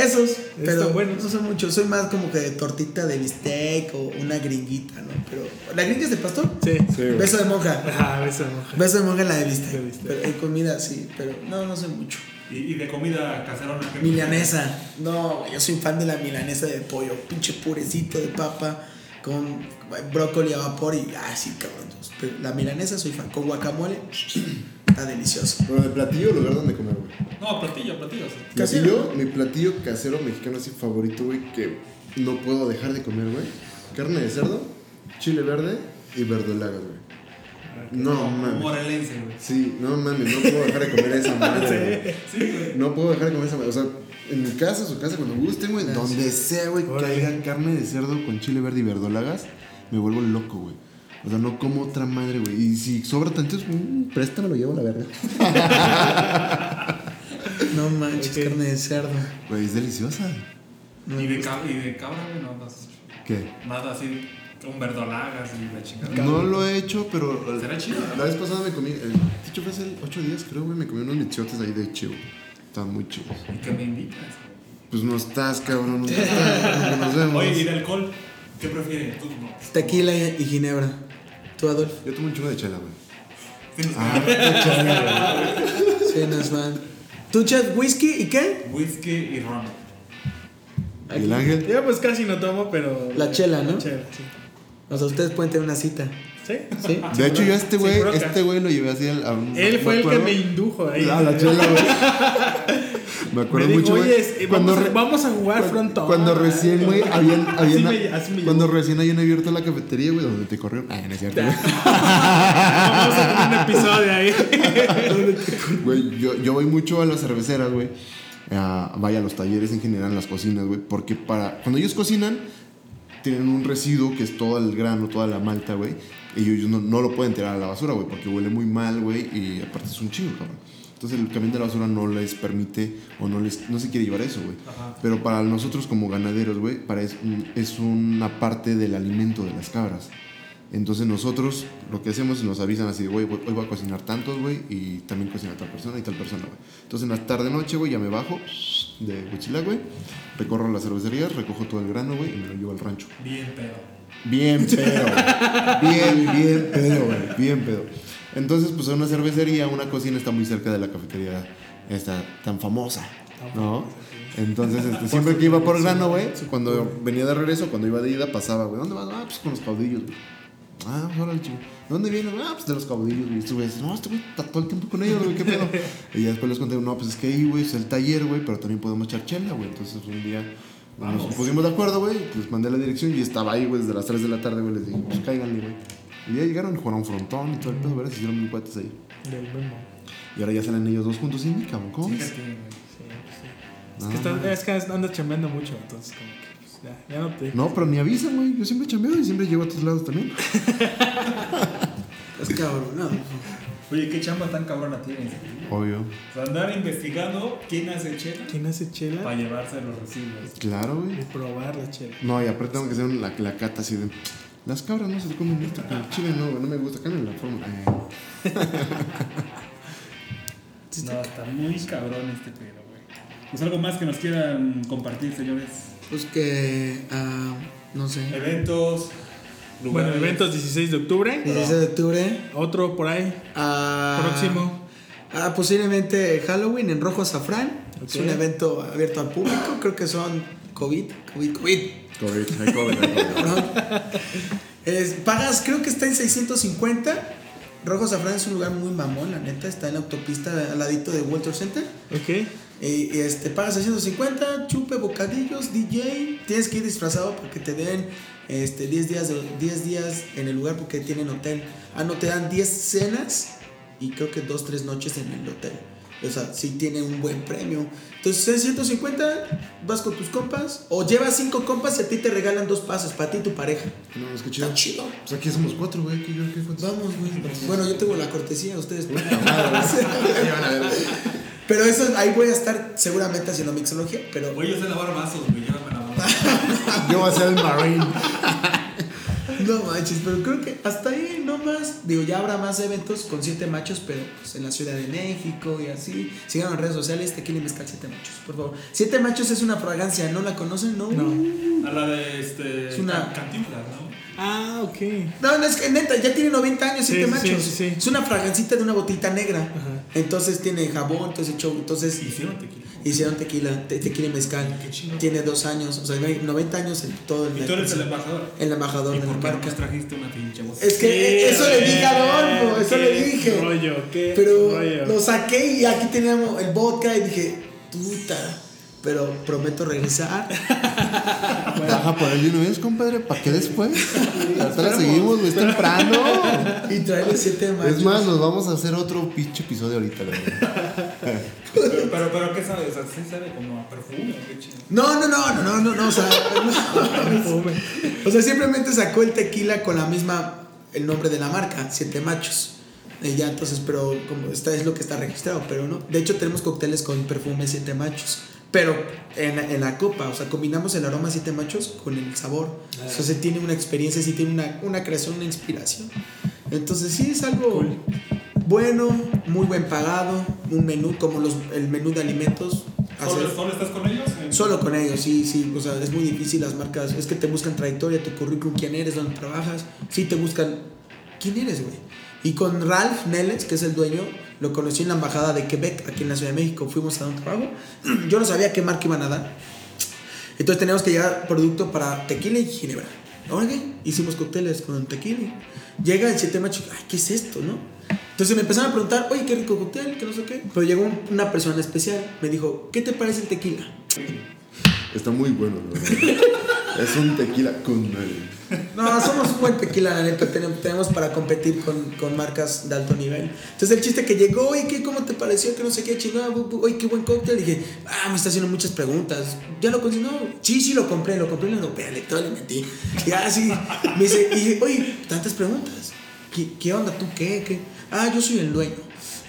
Esos, pero Están bueno, buenos. no son muchos. Soy más como que de tortita de bistec o una gringuita, ¿no? Pero, ¿la gringa es de pastor? Sí. Sí. Beso de monja. Ah, beso de mujer. Beso de monja en la de De bistec. bistec. Pero en comida sí, pero no, no sé mucho. Y, y de comida caserona. ¿qué Milanesa. No, yo soy fan de la milanesa de pollo. Pinche purecito de papa con brócoli a vapor y. Ah, sí, cabrón. Pero la milanesa soy fan. Con guacamole. [clears throat] Está delicioso. Pero de platillo, lugar donde comer, güey. No, platillo, platillo. sí. Platillo, mi platillo casero mexicano así favorito, güey, que no puedo dejar de comer, güey. Carne de cerdo, chile verde y verdolagas, güey. No mames. Morelense, güey. Sí, no mames, no puedo dejar de comer esa madre, güey. Sí, güey. No puedo dejar de comer esa madre. O sea, en mi casa, su casa, cuando gusten, güey, donde sea, güey, que haya carne de cerdo con chile verde y verdolagas, me vuelvo loco, güey. O sea, no como otra madre, güey. Y si sobra tanto, mm, préstamelo, llevo a la verga. [laughs] No manches, carne de cerdo. Güey, es deliciosa. No, Y de, cab- y de cabra, güey, no, no. ¿Qué? Nada así, con verdolagas y la chingada. No lo he hecho, pero. Será chido. La vez pasada me comí. El, dicho fue hace 8 días, creo, güey. Me comí unos michotes ahí de chivo. Estaban muy chidos. ¿Y qué me invitas? Pues no estás, cabrón. No estás. Nos vemos. Oye, ¿y de alcohol? ¿Qué prefieres? Tú no. Tequila y ginebra. ¿Tú, Adolfo? Yo tomo un chingo de chela, güey. Ah, Sí, nos van. ¿Tú, Chad, whisky y qué? whisky y ron. ¿Y el ángel? Yo pues casi no tomo, pero. La chela, ¿no? La chela, sí. O sea, ustedes pueden tener una cita. ¿Sí? ¿Sí? [laughs] De hecho, yo a este güey, este güey lo llevé así a un. Él fue el que me indujo ahí. A la chela, güey. Me [laughs] Me acuerdo dijo, mucho, oye, es- cuando vamos, a- vamos a jugar frontón. Cuando recién, güey, habían, [laughs] habían Así me- así me cuando recién habían abierto la cafetería, güey, donde te corrieron. Ah, no es cierto. Vamos a tener un episodio ahí. Güey, yo, yo voy mucho a las cerveceras, güey. a- vaya a los talleres en general, en las cocinas, güey. Porque para. Cuando ellos cocinan, tienen un residuo que es todo el grano, toda la malta, güey. Y ellos no, no lo pueden tirar a la basura, güey, porque huele muy mal, güey. Y aparte es un chingo, cabrón. Entonces el camión de la basura no les permite o no les no se quiere llevar eso, güey. Pero para nosotros como ganaderos, güey, es, es una parte del alimento de las cabras. Entonces nosotros lo que hacemos es nos avisan así, güey, hoy voy a cocinar tantos, güey, y también cocina tal persona y tal persona, güey. Entonces en la tarde noche, güey, ya me bajo de Huichilac, güey, recorro las cervecerías, recojo todo el grano, güey, y me lo llevo al rancho. Bien pedo. Bien pedo, güey. Bien, bien pedo, güey. Bien pedo. Entonces, pues una cervecería, una cocina está muy cerca de la cafetería esta tan famosa, ¿no? Entonces, este, siempre que iba por grano, güey, cuando venía de regreso, cuando iba de ida, pasaba, güey, ¿dónde vas? Ah, pues con los caudillos, güey. Ah, pues órale, chico. ¿De dónde vienes? Ah, pues de los caudillos, güey. Estos güeyes, no, este güey está todo el tiempo con ellos, güey, ¿qué pedo? Y ya después les conté, no, pues es que ahí, güey, es el taller, güey, pero también podemos echar chela, güey. Entonces, un día nos pusimos de acuerdo, güey, les mandé la dirección y estaba ahí, güey, desde las 3 de la tarde, güey, les dije, pues cáiganle, güey. Y ya llegaron y jugaron frontón y todo el pedo, ¿verdad? Se hicieron mil cuates ahí. Del Memo. Y ahora ya salen ellos dos juntos y cabrón, ¿cómo ves? Fíjate, güey. Es que, está- es que andas chambeando mucho, entonces como que pues, ya, ya no te... No, pero ni avisan, güey. Yo siempre chambeo y siempre llego a tus lados también. [laughs] Es cabrón, no. Oye, qué chamba tan cabrona tienes. Obvio. O sea, andar investigando quién hace chela ¿Quién hace chela? para llevarse los residuos. Claro, güey. Y probar la chela. No, y aparte tengo que hacer la, la cata así de. Las cabras no se comen esto, con el chile no, güey, no me gusta, cambien la forma. Eh, [laughs] No, está muy cabrón este pedo, güey. Pues algo más que nos quieran compartir, señores. Pues que. ah, no sé. Eventos, Bueno, lugares. eventos 16 de octubre. 16 de octubre. Otro por ahí. ah, Próximo. Ah, posiblemente Halloween en Rojo Azafrán. Es un evento abierto al público. Creo que son COVID. COVID, COVID. COVID, hay COVID, hay COVID. [laughs] Perdón. Es- pagas, creo que está en 650. Rojo Azafrán es un lugar muy mamón, la neta. Está en la autopista al ladito de Walter Center. Ok. Y, este, pagas 650, chupe, bocadillos, DJ. Tienes que ir disfrazado porque te den este, 10, días de, 10 días en el lugar porque tienen hotel. Ah, no, te dan 10 cenas y creo que 2, 3 noches en el hotel. O sea, sí tiene un buen premio. Entonces, 650, vas con tus compas o llevas 5 compas y a ti te regalan dos pases para ti y tu pareja. No, es que chido. Está chido. Pues aquí somos cuatro, güey. Aquí yo, ¿qué fue? Vamos, güey. Bueno, yo tengo la cortesía, ustedes. Ahí [laughs] van a ver. Pero eso, ahí voy a estar seguramente haciendo mixología, pero... Güey, yo sé lavar vasos, güey. Llévame a lavar Yo voy a ser el Marine. No manches, pero creo que hasta ahí no más. Digo, ya habrá más eventos con siete machos, pero pues, en la Ciudad de México y así. Sigan en redes sociales, Tequila y Mezcal Siete Machos, por favor. Siete Machos es una fragancia, ¿no la conocen? No. No. A la de este. Es una- Cantinflas, ¿no? Ah, ok. No, no, es que neta, ya tiene 90 años, siete sí, machos. sí, sí. Es una fragancita de una botita negra. Ajá. Entonces tiene jabón, show. Entonces Hicieron tequila. hicieron tequila, te- tequila y mezcal. Tiene dos años, o sea, 90 años en todo el Y tú eres el embajador. el embajador ¿Y de por qué nos trajiste una pinche voz? Es que eso le dije a Adolfo, eso le dije. rollo, qué Pero rollo. lo saqué y aquí teníamos el vodka y dije, puta. Pero prometo regresar. [laughs] Baja por el de una vez, compadre, ¿para qué después? Hasta la seguimos, güey, es temprano. [laughs] y traerle siete machos. Es más, nos vamos a hacer otro pinche episodio ahorita, la verdad. Pero, pero, pero, ¿qué sabe? O sea, sí sabe como a perfume. No, no, no, no, no, no, no, o sea, [laughs] no. o sea, simplemente sacó el tequila con la misma, el nombre de la marca, Siete Machos. Y ya, entonces, pero como esta es lo que está registrado, pero no. De hecho, tenemos cócteles con perfume Siete Machos, pero en, en la copa, o sea, combinamos el aroma Siete Machos con el sabor. Entonces, tiene una experiencia, sí tiene una, una creación, una inspiración. Entonces, sí es algo bueno, muy buen pagado, un menú como los, el menú de alimentos. ¿Solo, ¿Solo estás con ellos? Solo con ellos, sí, sí. O sea, es muy difícil las marcas. Es que te buscan trayectoria, tu currículum, quién eres, dónde trabajas. Sí, te buscan quién eres, güey. Y con Ralph Neles, que es el dueño, lo conocí en la embajada de Quebec, aquí en la Ciudad de México. Fuimos a un trabajo. [clears throat] Yo no sabía qué marca iban a dar. Entonces teníamos que llevar producto para tequila y ginebra. Ahora qué? Hicimos cócteles con tequila. Llega el siete macho, ay, ¿qué es esto, no? Entonces me empezaron a preguntar, oye, qué rico cóctel, que no sé qué. Pero llegó un- una persona especial, me dijo, ¿qué te parece el tequila? Está muy bueno, la verdad. [laughs] Es un tequila con. No, somos un buen tequila, la neta. Tenemos, para competir con, con marcas de alto nivel. Entonces, el chiste que llegó, oye, ¿qué, ¿cómo te pareció? Que no sé qué, chingada, oye, qué buen cóctel. dije, ah, me está haciendo muchas preguntas. ¿Ya lo consiguió? No, sí, sí, lo compré, lo compré en la europea, le, todo le metí. Y así, me dice, y dije, oye, tantas preguntas. ¿Qué, qué onda tú? ¿Qué? ¿Qué? Ah, yo soy el dueño.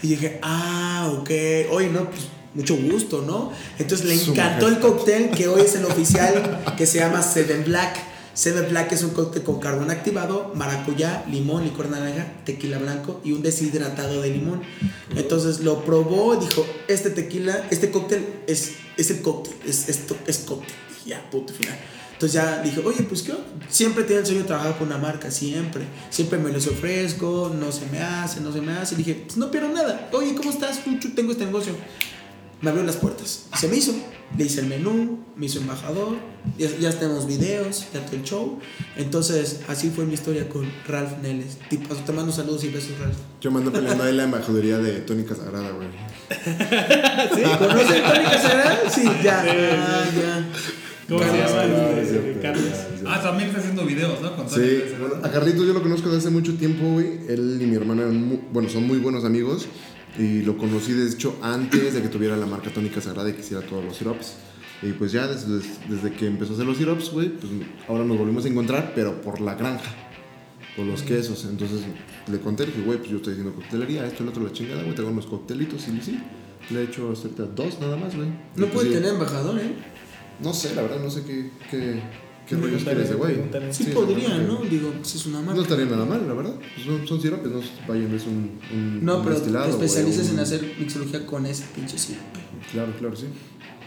Y dije, ah, ok. Oye, no, pues mucho gusto, ¿no? Entonces le encantó el cóctel que hoy es el [laughs] oficial que se llama Seven Black. Seven Black es un cóctel con carbón activado, maracuyá, limón, licor naranja, tequila blanco y un deshidratado de limón. Entonces lo probó y dijo, este tequila, este cóctel es, es el cóctel, es, esto es cóctel. Dije, ya, punto final. Entonces ya dije, oye, pues qué, onda? siempre tenía el sueño de trabajar con una marca, siempre. Siempre me los ofrezco, no se me hace, no se me hace. dije, pues no pierdo nada. Oye, ¿cómo estás? Tengo este negocio me abrió las puertas. Se me hizo. Le hice el menú, me hizo embajador, ya, ya tenemos videos, ya todo el show. Entonces, así fue mi historia con Ralph Neles. Tipo, te mando saludos y besos, Ralph. Yo mando peleando ahí la embajaduría de Tónica Sagrada, güey. [laughs] ¿Conoces a Tony Casagrada? Sí, ya. Ah, ya. ¿Cómo se Carlos, llama? El- es cierto. Carlos. Ah, también está haciendo videos, ¿no? Con Sí, bueno, a Carlitos yo lo conozco desde hace mucho tiempo, güey. Él y mi hermana eran mu- bueno, son muy buenos amigos. Y lo conocí, de hecho, antes de que tuviera la marca Tónica Sagrada y que hiciera todos los sirops. Y pues ya desde, desde que empezó a hacer los sirops, güey, pues ahora nos volvimos a encontrar, pero por la granja, por los quesos. Entonces le conté, le dije, güey, pues yo estoy haciendo coctelería, esto, el otro, la chingada, güey, tengo unos coctelitos y sí. Le he hecho hasta dos nada más, güey. No pues, puede tener embajador, ¿eh? No sé, la verdad, no sé qué, qué, qué rollos quiere ese güey. Sí, Sí, podría. ¿no? Digo, pues es una No marca. estaría nada mal, la verdad. Pues Son, son siropes, no vayan, es un, un No, un pero te especializas güey, en hacer mixología con ese pinche sirope. Claro, claro, sí.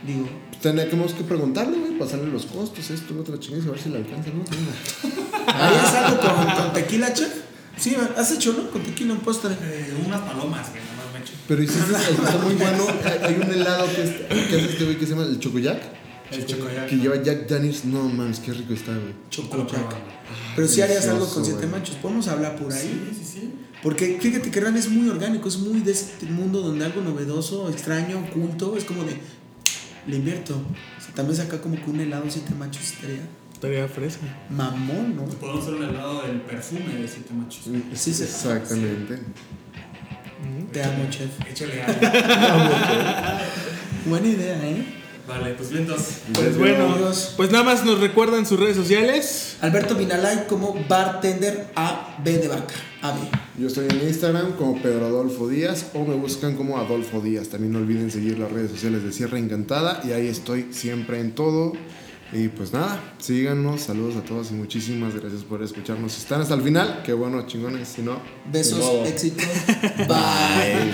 Digo, Pues tenemos que preguntarle, güey, pasarle los costos, esto, lo otro, chingada, y a ver si le alcanza, ¿no? [laughs] ¿harías algo con, con tequila, chef? Sí, has hecho, ¿no? Con tequila un postre. Eh, unas palomas, que nada más me echo. Pero hiciste [laughs] está muy bueno. Hay hay un helado que, es- que hace este güey que se llama el Chocoyac. El chocolate. Que lleva Jack Daniels. No mames, qué rico está, güey. Chocoyac. Pero si harías algo con siete güey. machos, podemos hablar por ahí. Sí, sí, sí. Porque fíjate que Ran es muy orgánico, es muy de este mundo donde algo novedoso, extraño, oculto, es como de. Le invierto. O sea, también saca como que un helado siete machos estaría Estaría fresca. mamón, ¿no? Podemos hacer un helado del perfume de siete machos. Sí, sí. Exactamente. Te amo, chef. Échale ganas. [laughs] Buena idea, ¿eh? Vale, pues vientos. Pues bueno, Amigos. pues nada más nos recuerdan sus redes sociales. Alberto Vinalay como bartender AB de vaca. AB. Yo estoy en Instagram como Pedro Adolfo Díaz o me buscan como Adolfo Díaz. También no olviden seguir las redes sociales de Sierra Encantada y ahí estoy siempre en todo. Y pues nada, síganos, saludos a todos y muchísimas gracias por escucharnos. Si están hasta el final, qué bueno, chingones. Si no, Besos, éxito. [laughs] Bye.